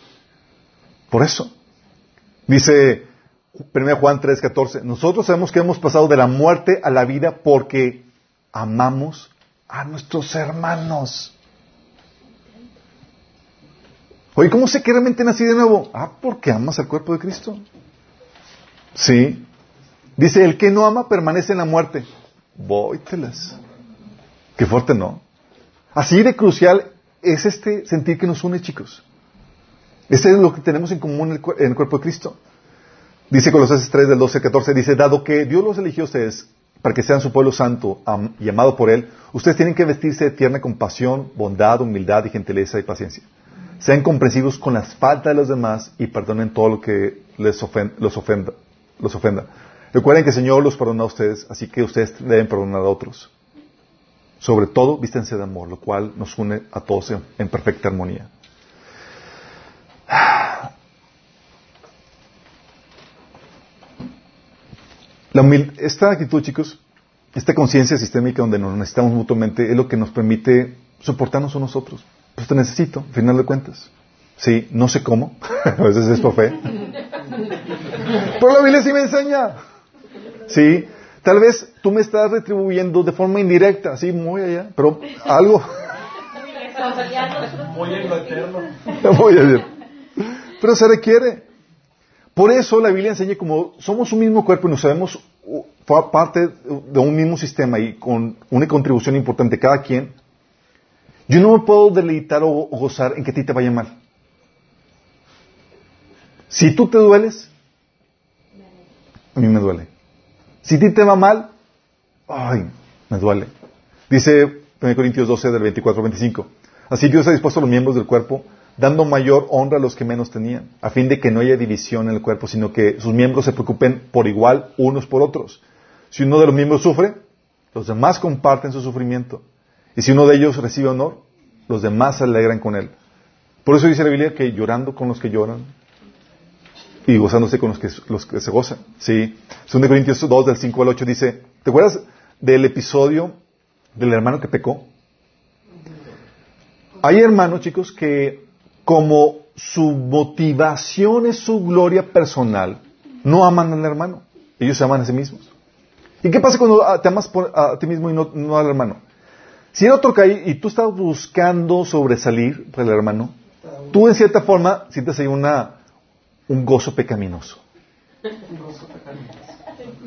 Por eso. Dice 1 Juan 3:14, nosotros sabemos que hemos pasado de la muerte a la vida porque amamos a nuestros hermanos. Oye, ¿cómo sé que realmente nací de nuevo? Ah, porque amas al cuerpo de Cristo. Sí. Dice, el que no ama permanece en la muerte. Vóytelas. Qué fuerte, ¿no? Así de crucial es este sentir que nos une, chicos. Ese es lo que tenemos en común en el, cuerpo de Cristo. Dice Colosenses 3 del 12 al 14, dice, dado que Dios los eligió a ustedes para que sean su pueblo santo y amado por Él, ustedes tienen que vestirse de tierna compasión, bondad, humildad y gentileza y paciencia. Sean comprensivos con las faltas de los demás y perdonen todo lo que les los ofenda. Recuerden que el Señor los perdona a ustedes, así que ustedes deben perdonar a otros. Sobre todo, vístense de amor, lo cual nos une a todos en perfecta armonía. Esta actitud, chicos, esta conciencia sistémica donde nos necesitamos mutuamente es lo que nos permite soportarnos a nosotros. Pues te necesito, al final de cuentas. Sí, no sé cómo, [LAUGHS] a veces es por fe. Pero la Biblia sí me enseña. Sí, tal vez tú me estás retribuyendo de forma indirecta, sí, muy allá, pero algo. Muy en lo eterno. [LAUGHS] Pero se requiere. Por eso la Biblia enseña como somos un mismo cuerpo y nos sabemos parte de un mismo sistema y con una contribución importante cada quien, yo no me puedo deleitar o gozar en que a ti te vaya mal. Si tú te dueles, a mí me duele. Si a ti te va mal, ay, me duele. Dice 1 Corintios 12 del 24 al 25. Así Dios ha dispuesto a los miembros del cuerpo dando mayor honra a los que menos tenían, a fin de que no haya división en el cuerpo, sino que sus miembros se preocupen por igual unos por otros. Si uno de los miembros sufre, los demás comparten su sufrimiento. Y si uno de ellos recibe honor, los demás se alegran con él. Por eso dice la Biblia que llorando con los que lloran y gozándose con los que, los que se gozan. Sí. 2 Corintios 2 del 5 al 8 dice, ¿te acuerdas del episodio del hermano que pecó? Hay hermanos, chicos, que como su motivación es su gloria personal, no aman al hermano. Ellos se aman a sí mismos. ¿Y qué pasa cuando te amas a ti mismo y no, al hermano? Si el otro cae y tú estás buscando sobresalir por el hermano, tú en cierta forma sientes ahí una, un gozo pecaminoso.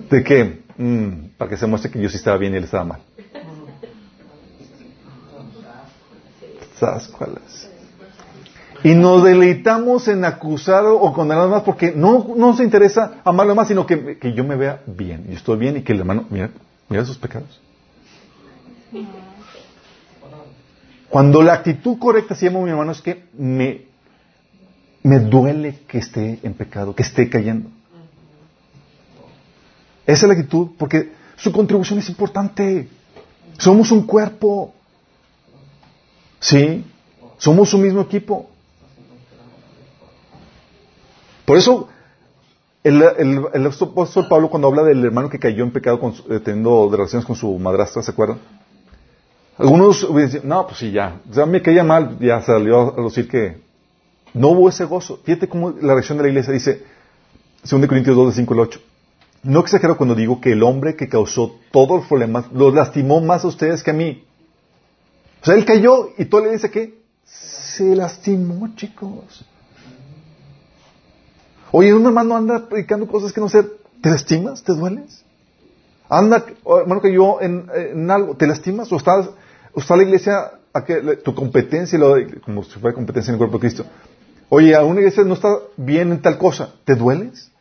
¿De qué? Mm, para que se muestre que yo sí estaba bien y él estaba mal. ¿Sabes cuál es? Y nos deleitamos en acusar o condenar más porque no nos interesa amarlo más, sino que, yo me vea bien. Yo estoy bien y que el hermano, mira, mira sus pecados. Cuando la actitud correcta, si amo a mi hermano, es que me, me duele que esté en pecado, que esté cayendo. Esa es la actitud, porque su contribución es importante. Somos un cuerpo. ¿Sí? Somos un mismo equipo. Por eso, el, apóstol Pablo cuando habla del hermano que cayó en pecado eh, teniendo relaciones con su madrastra, ¿se acuerdan? Algunos dicen, no, pues sí, ya, ya me caía mal, ya salió a decir que no hubo ese gozo. Fíjate cómo la reacción de la iglesia dice, 2 Corintios 2, de 5 al 8. No exagero cuando digo que el hombre que causó todos los problemas los lastimó más a ustedes que a mí. O sea, él cayó y todo le dice que se lastimó, chicos. Oye, un hermano anda predicando cosas que no sé, ¿te lastimas? ¿Te dueles? Anda, hermano, que yo en, algo, ¿te lastimas? ¿O está la iglesia, a que, tu competencia, como si fuera competencia en el cuerpo de Cristo? Oye, a una iglesia no está bien en tal cosa. ¿Te dueles?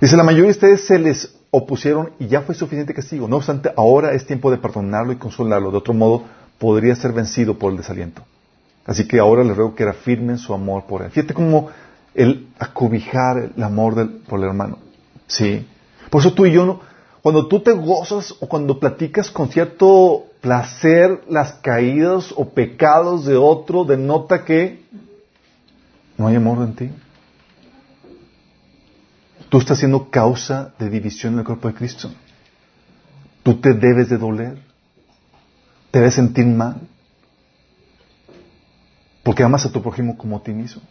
Dice, la mayoría de ustedes se les opusieron y ya fue suficiente castigo. No obstante, ahora es tiempo de perdonarlo y consolarlo. De otro modo, podría ser vencido por el desaliento. Así que ahora les ruego que reafirmen su amor por él. Fíjate cómo el acobijar el amor del, por el hermano. Sí. Por eso tú y yo, cuando tú te gozas o cuando platicas con cierto placer las caídas o pecados de otro, denota que no hay amor en ti. Tú estás siendo causa de división en el cuerpo de Cristo. Tú te debes de doler. Te debes sentir mal. Porque amas a tu prójimo como a ti mismo.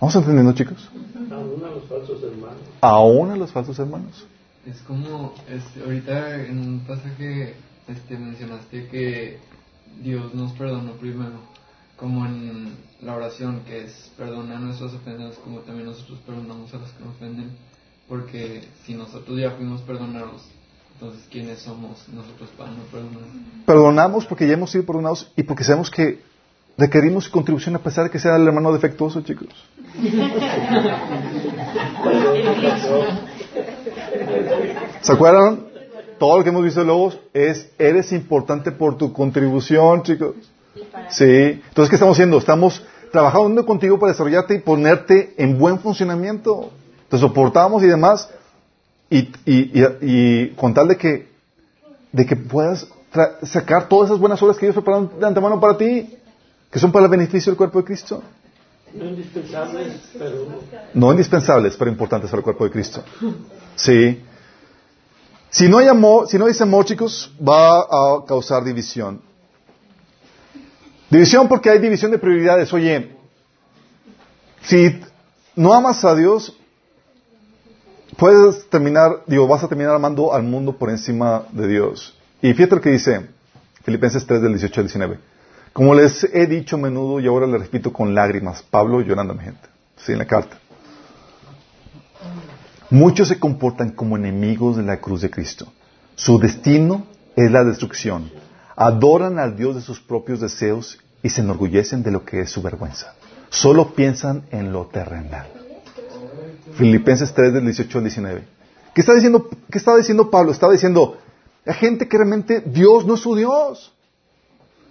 ¿Vamos entendiendo, chicos? Aún a los falsos hermanos. Aún a los falsos hermanos. Es como, este, ahorita en un pasaje este, mencionaste que Dios nos perdonó primero, como en la oración, que es perdona nuestras ofensas como también nosotros perdonamos a los que nos ofenden, porque si nosotros ya fuimos perdonados, entonces ¿quiénes somos nosotros para no perdonar? Perdonamos porque ya hemos sido perdonados y porque sabemos que requerimos contribución a pesar de que sea el hermano defectuoso, chicos. ¿Se acuerdan? Todo lo que hemos visto de Lobos es, eres importante por tu contribución, chicos. Sí. Entonces, ¿qué estamos haciendo? Estamos trabajando contigo para desarrollarte y ponerte en buen funcionamiento. Te soportamos y demás. Y, y, y, y con tal de que, de que puedas sacar todas esas buenas obras que Dios prepararon de antemano para ti, que son para el beneficio del cuerpo de Cristo. No indispensables, pero... No indispensables, pero importantes para el cuerpo de Cristo. Sí. Si no hay amor, si no hay amor, chicos, va a causar división. División porque hay división de prioridades. Oye, si no amas a Dios, puedes terminar, digo, vas a terminar amando al mundo por encima de Dios. Y fíjate lo que dice Filipenses 3 del 18 al 19. Como les he dicho a menudo y ahora les repito con lágrimas, Pablo llorando a mi gente, sí, en la carta. Muchos se comportan como enemigos de la cruz de Cristo. Su destino es la destrucción. Adoran al Dios de sus propios deseos y se enorgullecen de lo que es su vergüenza. Solo piensan en lo terrenal. Filipenses 3 del 18 al 19. ¿Qué está diciendo, qué estaba diciendo Pablo? Estaba diciendo, la gente que realmente Dios no es su Dios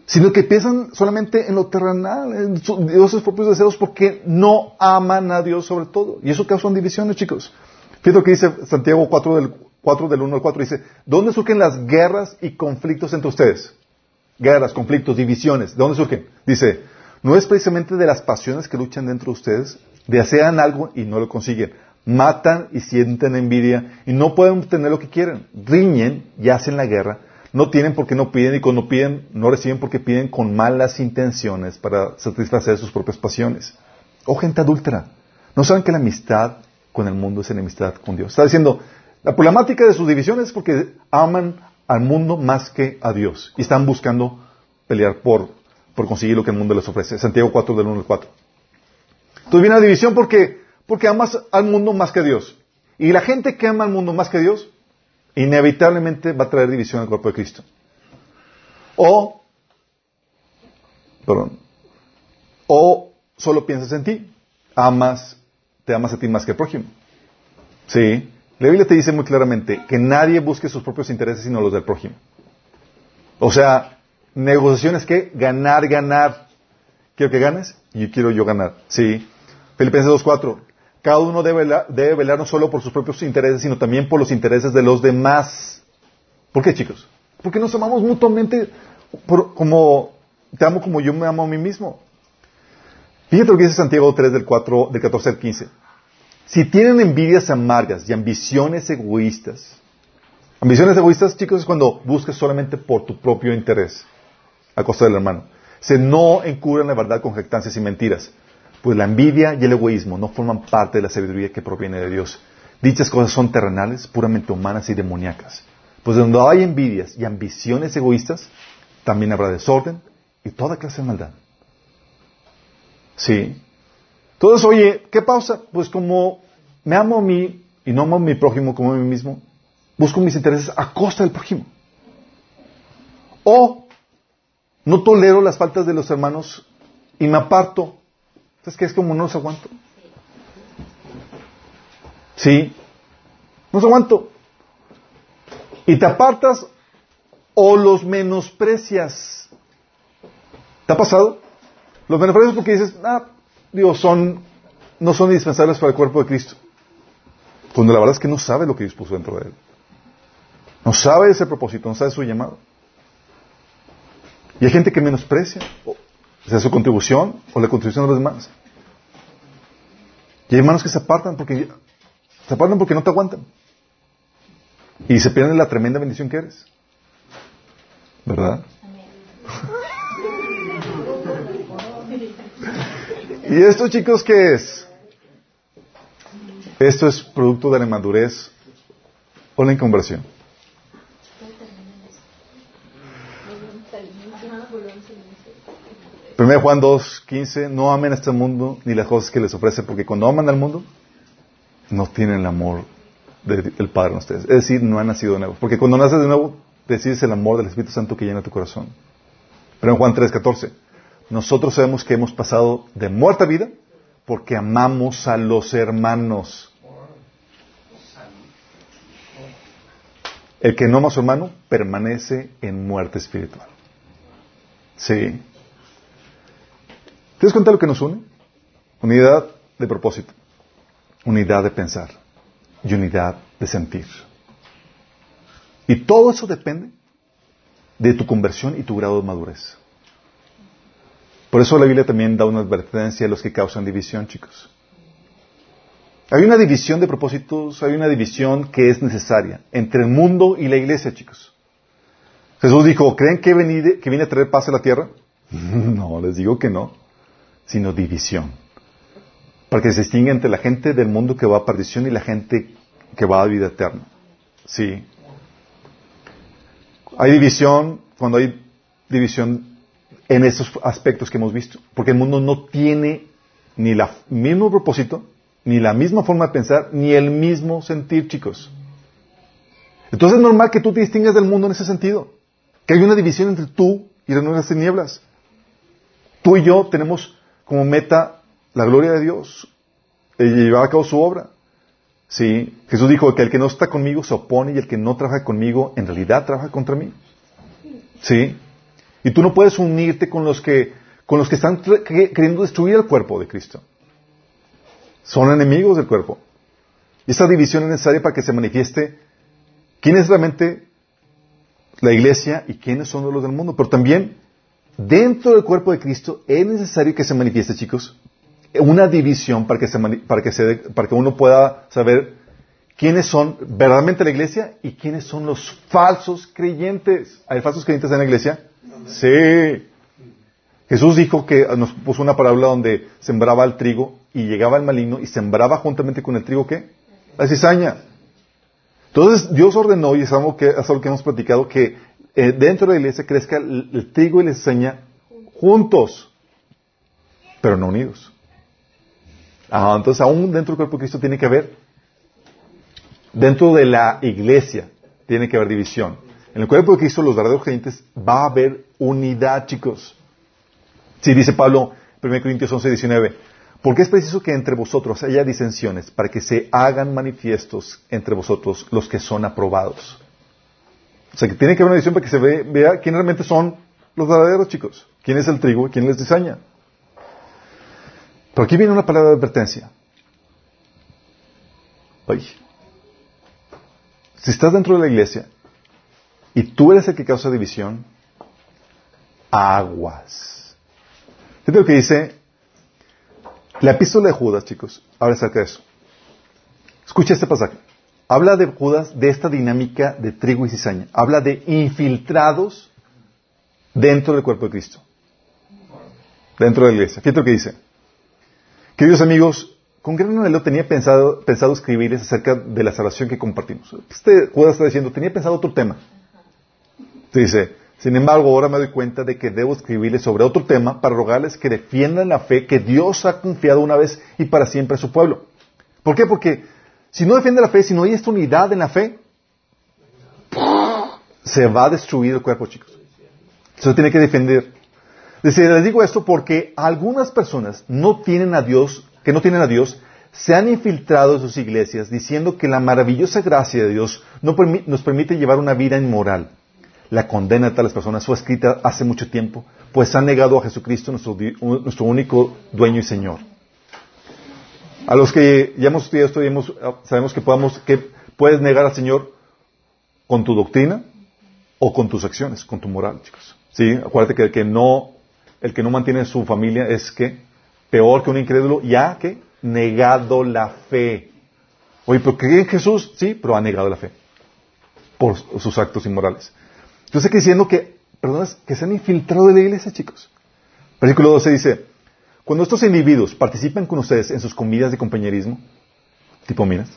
sino que piensan solamente en lo terrenal, en sus propios deseos, porque no aman a Dios sobre todo. Y eso causa divisiones, chicos. Fíjate lo que dice Santiago 4 del, 4 del 1 al 4, dice, ¿dónde surgen las guerras y conflictos entre ustedes? Guerras, conflictos, divisiones, ¿de dónde surgen? Dice, no es precisamente de las pasiones que luchan dentro de ustedes, desean algo y no lo consiguen, matan y sienten envidia y no pueden obtener lo que quieren, riñen y hacen la guerra no tienen porque no piden y cuando piden no reciben porque piden con malas intenciones para satisfacer sus propias pasiones. O gente adúltera. No saben que la amistad con el mundo es enemistad con Dios. Está diciendo, la problemática de sus divisiones es porque aman al mundo más que a Dios y están buscando pelear por, por conseguir lo que el mundo les ofrece. Santiago 4 del 1 al 4. Entonces viene la división porque, porque amas al mundo más que a Dios. Y la gente que ama al mundo más que a Dios inevitablemente va a traer división al cuerpo de Cristo. O, perdón, o solo piensas en ti, amas, te amas a ti más que al prójimo. Sí. La Biblia te dice muy claramente que nadie busque sus propios intereses sino los del prójimo. O sea, negociaciones que ganar, ganar. Quiero que ganes y quiero yo ganar. Sí. Filipenses 2.4. Cada uno debe velar, no solo por sus propios intereses, sino también por los intereses de los demás. ¿Por qué, chicos? Porque nos amamos mutuamente como te amo como yo me amo a mí mismo. Fíjate lo que dice Santiago 3 del, 4, del 14 al 15. Si tienen envidias amargas y ambiciones egoístas, ambiciones egoístas, chicos, es cuando buscas solamente por tu propio interés, a costa del hermano. Se no encubren la verdad con jactancias y mentiras. Pues la envidia y el egoísmo no forman parte de la sabiduría que proviene de Dios. Dichas cosas son terrenales, puramente humanas y demoníacas. Pues donde hay envidias y ambiciones egoístas, también habrá desorden y toda clase de maldad. Sí. Entonces, oye, ¿qué pasa? Pues como me amo a mí y no amo a mi prójimo como a mí mismo, busco mis intereses a costa del prójimo. O no tolero las faltas de los hermanos y me aparto ¿Sabes qué? Es como no los aguanto. Sí. No los aguanto. Y te apartas o los menosprecias. ¿Te ha pasado? Los menosprecias porque dices, ah, Dios, son, no son indispensables para el cuerpo de Cristo. Cuando la verdad es que no sabe lo que Dios puso dentro de él. No sabe ese propósito, no sabe su llamado. Y hay gente que menosprecia, o sea, su contribución o la contribución de los demás. Y hay hermanos que se apartan porque se apartan porque no te aguantan. Y se pierden la tremenda bendición que eres. ¿Verdad? ¿Y esto, chicos, qué es? Esto es producto de la madurez o la inconversión. Primero Juan 2, 15, no amen a este mundo ni las cosas que les ofrece, porque cuando aman al mundo, no tienen el amor del Padre en ustedes. Es decir, no han nacido de nuevo. Porque cuando naces de nuevo, decides el amor del Espíritu Santo que llena tu corazón. Pero en Juan 3, 14, nosotros sabemos que hemos pasado de muerte a vida porque amamos a los hermanos. El que no ama a su hermano permanece en muerte espiritual. Sí. ¿Te das cuenta lo que nos une? Unidad de propósito, unidad de pensar y unidad de sentir. Y todo eso depende de tu conversión y tu grado de madurez. Por eso la Biblia también da una advertencia a los que causan división, chicos. Hay una división de propósitos, hay una división que es necesaria entre el mundo y la iglesia, chicos. Jesús dijo, ¿creen que, que viene a traer paz a la tierra? [LAUGHS] no, les digo que no sino división. Para que se distinga entre la gente del mundo que va a perdición y la gente que va a vida eterna. Sí. Hay división cuando hay división en esos aspectos que hemos visto. Porque el mundo no tiene ni el mismo propósito, ni la misma forma de pensar, ni el mismo sentir, chicos. Entonces es normal que tú te distingas del mundo en ese sentido. Que hay una división entre tú y las nuevas tinieblas. Tú y yo tenemos como meta la gloria de Dios y llevar a cabo su obra. Sí, Jesús dijo que el que no está conmigo se opone y el que no trabaja conmigo en realidad trabaja contra mí. Sí. Y tú no puedes unirte con los que con los que están queriendo destruir el cuerpo de Cristo. Son enemigos del cuerpo. Y esta división es necesaria para que se manifieste quién es realmente la iglesia y quiénes son los del mundo. Pero también dentro del cuerpo de Cristo es necesario que se manifieste, chicos, una división para que, se, para que, se, para que uno pueda saber quiénes son verdaderamente la iglesia y quiénes son los falsos creyentes. ¿Hay falsos creyentes en la iglesia? Sí. Jesús dijo que nos puso una parábola donde sembraba el trigo y llegaba el maligno y sembraba juntamente con el trigo ¿qué? La cizaña. Entonces Dios ordenó, y es algo que, es algo que hemos platicado, que eh, dentro de la iglesia crezca el, trigo y la cizaña juntos, pero no unidos. Ah, entonces, aún dentro del cuerpo de Cristo tiene que haber, dentro de la iglesia, tiene que haber división. En el cuerpo de Cristo, los verdaderos creyentes, va a haber unidad, chicos. Sí, dice Pablo, 1 Corintios 11, 19, porque es preciso que entre vosotros haya disensiones para que se hagan manifiestos entre vosotros los que son aprobados. O sea, que tiene que haber una edición para que se vea quiénes realmente son los verdaderos chicos. ¿Quién es el trigo quién les diseña? Pero aquí viene una palabra de advertencia. Oye, si estás dentro de la iglesia y tú eres el que causa división, aguas. Fíjate lo que dice la epístola de Judas, chicos. Habla acerca de eso. Escucha este pasaje. Habla de Judas de esta dinámica de trigo y cizaña. Habla de infiltrados dentro del cuerpo de Cristo. Dentro de la iglesia. Fíjate lo que dice. Queridos amigos, con gran anhelo tenía pensado, pensado escribirles acerca de la salvación que compartimos. Este Judas está diciendo, tenía pensado otro tema. Dice, sin embargo, ahora me doy cuenta de que debo escribirles sobre otro tema para rogarles que defiendan la fe que Dios ha confiado una vez y para siempre a su pueblo. ¿Por qué? Porque si no defiende la fe, si no hay esta unidad en la fe, se va a destruir el cuerpo, chicos. Se tiene que defender. Les digo esto porque algunas personas no tienen a Dios, que no tienen a Dios, se han infiltrado en sus iglesias diciendo que la maravillosa gracia de Dios no nos permite llevar una vida inmoral. La condena de tales personas fue escrita hace mucho tiempo, pues han negado a Jesucristo, nuestro, nuestro único dueño y Señor. A los que ya hemos estudiado esto, sabemos que, podamos, puedes negar al Señor con tu doctrina o con tus acciones, con tu moral, chicos. ¿Sí? Acuérdate que el que no, el que no mantiene su familia es que peor que un incrédulo, ya que negado la fe. Oye, pero cree en Jesús, sí, pero ha negado la fe por sus actos inmorales. Entonces aquí diciendo que personas que se han infiltrado de la iglesia, chicos. Versículo 12 dice, cuando estos individuos participan con ustedes en sus comidas de compañerismo, tipo minas,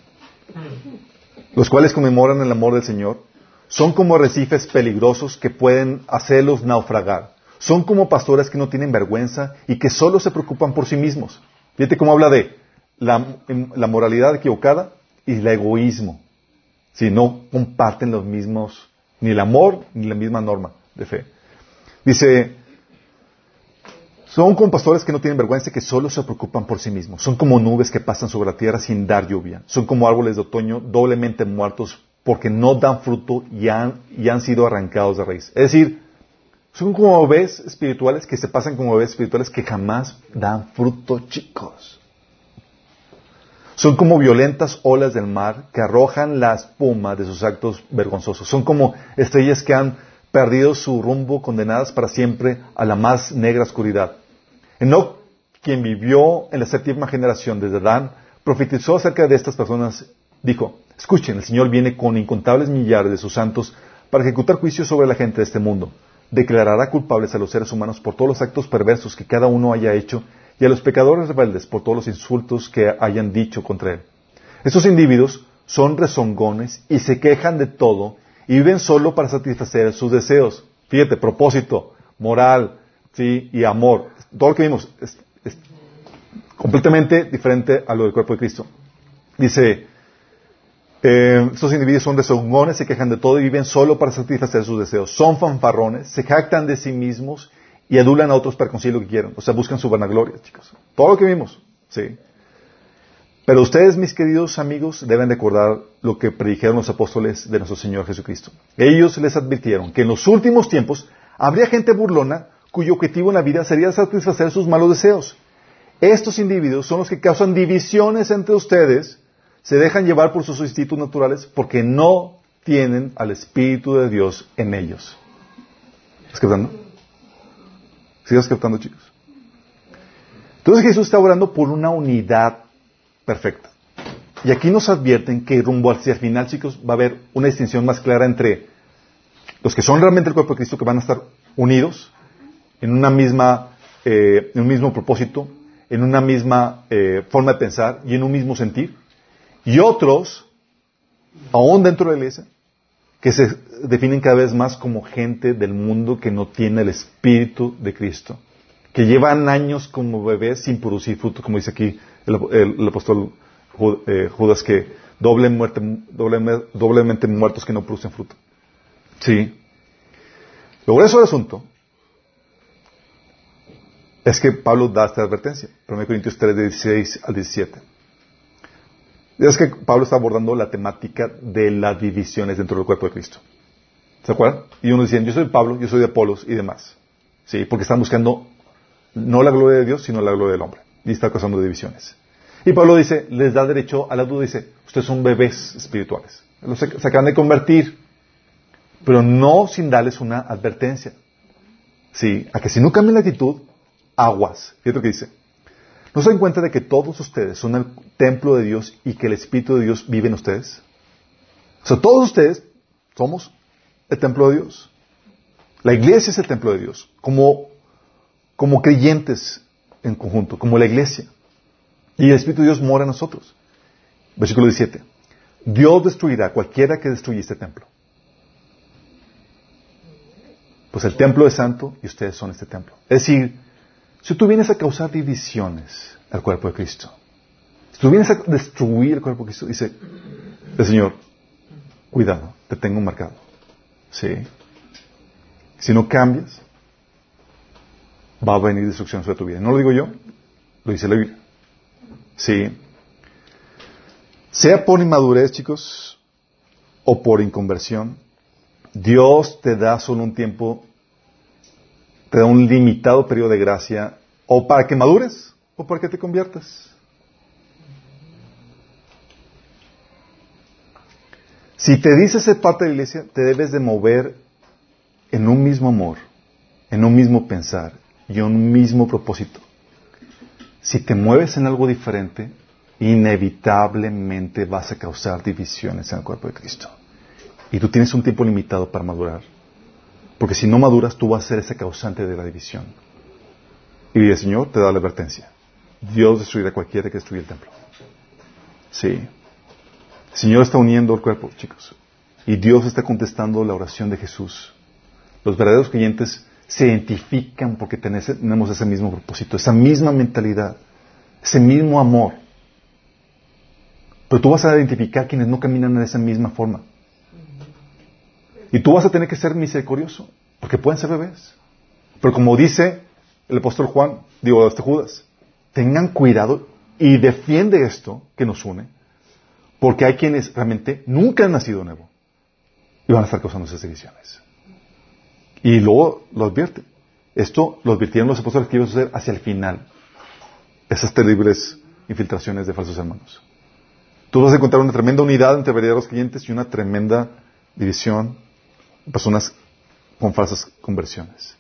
los cuales conmemoran el amor del Señor, son como arrecifes peligrosos que pueden hacerlos naufragar. Son como pastores que no tienen vergüenza y que solo se preocupan por sí mismos. Fíjate cómo habla de la, la moralidad equivocada y el egoísmo. Si no comparten los mismos ni el amor, ni la misma norma de fe. Dice, son como pastores que no tienen vergüenza, que solo se preocupan por sí mismos. Son como nubes que pasan sobre la tierra sin dar lluvia. Son como árboles de otoño doblemente muertos porque no dan fruto y han, y han sido arrancados de raíz. Es decir, son como bebés espirituales que se pasan como bebés espirituales que jamás dan fruto, chicos. Son como violentas olas del mar que arrojan la espuma de sus actos vergonzosos. Son como estrellas que han perdido su rumbo, condenadas para siempre a la más negra oscuridad. Enoch, quien vivió en la séptima generación desde Adán, profetizó acerca de estas personas. Dijo, escuchen, el Señor viene con incontables millares de sus santos para ejecutar juicio sobre la gente de este mundo. Declarará culpables a los seres humanos por todos los actos perversos que cada uno haya hecho y a los pecadores rebeldes por todos los insultos que hayan dicho contra él. Estos individuos son rezongones y se quejan de todo y viven solo para satisfacer sus deseos. Fíjate, propósito, moral, sí, y amor. Todo lo que vimos es, completamente diferente a lo del cuerpo de Cristo. Dice, eh, estos individuos son rezongones, se quejan de todo y viven solo para satisfacer sus deseos. Son fanfarrones, se jactan de sí mismos y adulan a otros para conseguir lo que quieren. O sea, buscan su vanagloria, chicos. Todo lo que vimos, sí. Pero ustedes, mis queridos amigos, deben recordar lo que predijeron los apóstoles de nuestro Señor Jesucristo. Ellos les advirtieron que en los últimos tiempos habría gente burlona cuyo objetivo en la vida sería satisfacer sus malos deseos. Estos individuos son los que causan divisiones entre ustedes, se dejan llevar por sus instintos naturales porque no tienen al Espíritu de Dios en ellos. ¿Estás ¿Sigues captando, chicos? Entonces Jesús está orando por una unidad perfecta. Y aquí nos advierten que rumbo hacia el final, chicos, va a haber una distinción más clara entre los que son realmente el cuerpo de Cristo, que van a estar unidos en una misma, eh, en un mismo propósito, en una misma eh, forma de pensar y en un mismo sentir, y otros, aún dentro de la iglesia, que se definen cada vez más como gente del mundo que no tiene el Espíritu de Cristo, que llevan años como bebés sin producir fruto, como dice aquí el, apóstol eh, Judas, que doble muerte, doblemente muertos que no producen fruto. Sí. Lo grueso del asunto es que Pablo da esta advertencia, 1 Corintios 3, de 16 al 17. Es que Pablo está abordando la temática de las divisiones dentro del cuerpo de Cristo. ¿Se acuerdan? Y uno decía, yo soy Pablo, yo soy de Apolos y demás. Sí, porque están buscando no la gloria de Dios, sino la gloria del hombre. Y está causando divisiones. Y Pablo dice, les da derecho a la duda, dice, ustedes son bebés espirituales. Se acaban de convertir, pero no sin darles una advertencia. Sí, a que si no cambian la actitud, aguas. Fíjate lo que dice. ¿No se dan cuenta de que todos ustedes son el templo de Dios y que el Espíritu de Dios vive en ustedes? O sea, todos ustedes somos el templo de Dios. La iglesia es el templo de Dios, como, como creyentes en conjunto, como la iglesia. Y el Espíritu de Dios mora en nosotros. Versículo 17. Dios destruirá a cualquiera que destruya este templo. Pues el templo es santo y ustedes son este templo. Es decir, si tú vienes a causar divisiones al cuerpo de Cristo, si tú vienes a destruir el cuerpo de Cristo, dice el Señor, cuidado, te tengo marcado. ¿Sí? Si no cambias, va a venir destrucción sobre tu vida. No lo digo yo, lo dice la Biblia. Sí. Sea por inmadurez, chicos, o por inconversión, Dios te da solo un tiempo, te da un limitado periodo de gracia, o para que madures, o para que te conviertas. Si te dices ser parte de la iglesia, te debes de mover en un mismo amor, en un mismo pensar y en un mismo propósito. Si te mueves en algo diferente, inevitablemente vas a causar divisiones en el cuerpo de Cristo. Y tú tienes un tiempo limitado para madurar. Porque si no maduras, tú vas a ser ese causante de la división. Y el Señor te da la advertencia. Dios destruirá a cualquiera que destruya el templo. Sí. El Señor está uniendo el cuerpo, chicos. Y Dios está contestando la oración de Jesús. Los verdaderos creyentes se identifican porque tenemos ese mismo propósito, esa misma mentalidad, ese mismo amor. Pero tú vas a identificar quienes no caminan de esa misma forma. Y tú vas a tener que ser misericordioso, porque pueden ser bebés. Pero como dice el apóstol Juan, digo, este Judas, tengan cuidado y defiende esto que nos une, porque hay quienes realmente nunca han nacido nuevo y van a estar causando esas divisiones. Y luego lo advierte. Esto lo advirtieron los apóstoles que iba a suceder hacia el final. Esas terribles infiltraciones de falsos hermanos. Tú vas a encontrar una tremenda unidad entre verdaderos clientes y una tremenda división personas con falsas conversiones.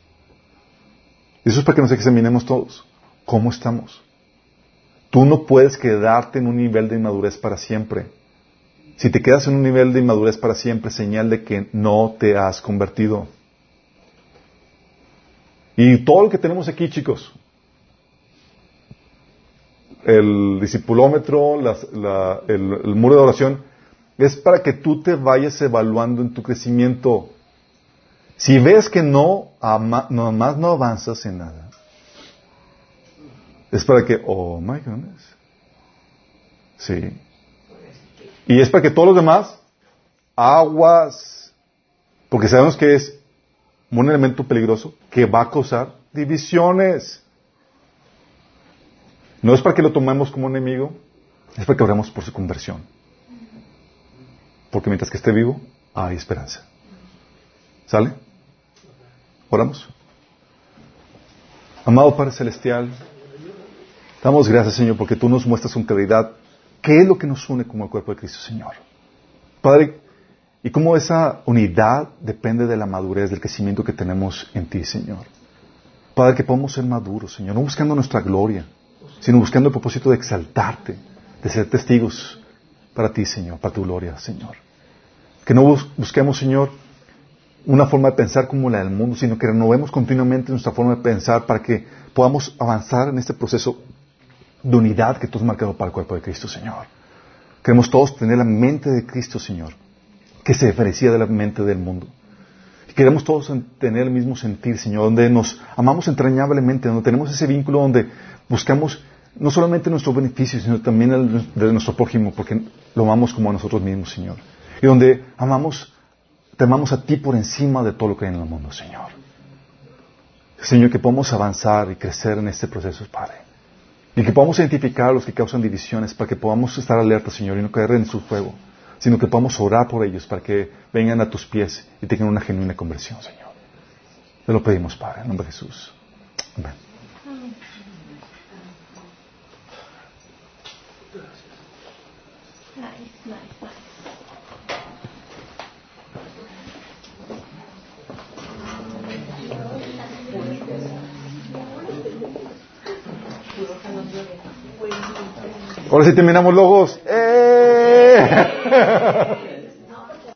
Y eso es para que nos examinemos todos. ¿Cómo estamos? Tú no puedes quedarte en un nivel de inmadurez para siempre. Si te quedas en un nivel de inmadurez para siempre, señal de que no te has convertido. Y todo lo que tenemos aquí, chicos, el discipulómetro, el, muro de oración, es para que tú te vayas evaluando en tu crecimiento. Si ves que no, nomás no avanzas en nada, es para que, oh my goodness. Sí. Y es para que todos los demás, aguas, porque sabemos que es un elemento peligroso que va a causar divisiones. No es para que lo tomemos como enemigo, es para que oremos por su conversión. Porque mientras que esté vivo, hay esperanza. ¿Sale? Oramos. Amado Padre Celestial, damos gracias, Señor, porque tú nos muestras con claridad qué es lo que nos une como el cuerpo de Cristo, Señor. Padre, y cómo esa unidad depende de la madurez, del crecimiento que tenemos en ti, Señor. Padre, que podamos ser maduros, Señor, no buscando nuestra gloria, sino buscando el propósito de exaltarte, de ser testigos para ti, Señor, para tu gloria, Señor. Que no busquemos, Señor, una forma de pensar como la del mundo, sino que renovemos continuamente nuestra forma de pensar para que podamos avanzar en este proceso de unidad que tú has marcado para el cuerpo de Cristo, Señor. Queremos todos tener la mente de Cristo, Señor, que se diferencia de la mente del mundo. Y queremos todos tener el mismo sentir, Señor, donde nos amamos entrañablemente, donde tenemos ese vínculo donde buscamos no solamente nuestro beneficio, sino también el de nuestro prójimo, porque lo amamos como a nosotros mismos, Señor. Y donde amamos, te amamos a ti por encima de todo lo que hay en el mundo, Señor. Señor, que podamos avanzar y crecer en este proceso, Padre. Y que podamos identificar a los que causan divisiones para que podamos estar alerta, Señor, y no caer en su fuego, sino que podamos orar por ellos para que vengan a tus pies y tengan una genuina conversión, Señor. Te lo pedimos, Padre, en nombre de Jesús. Amén. Ahora sí terminamos logos. ¡Eh! [LAUGHS]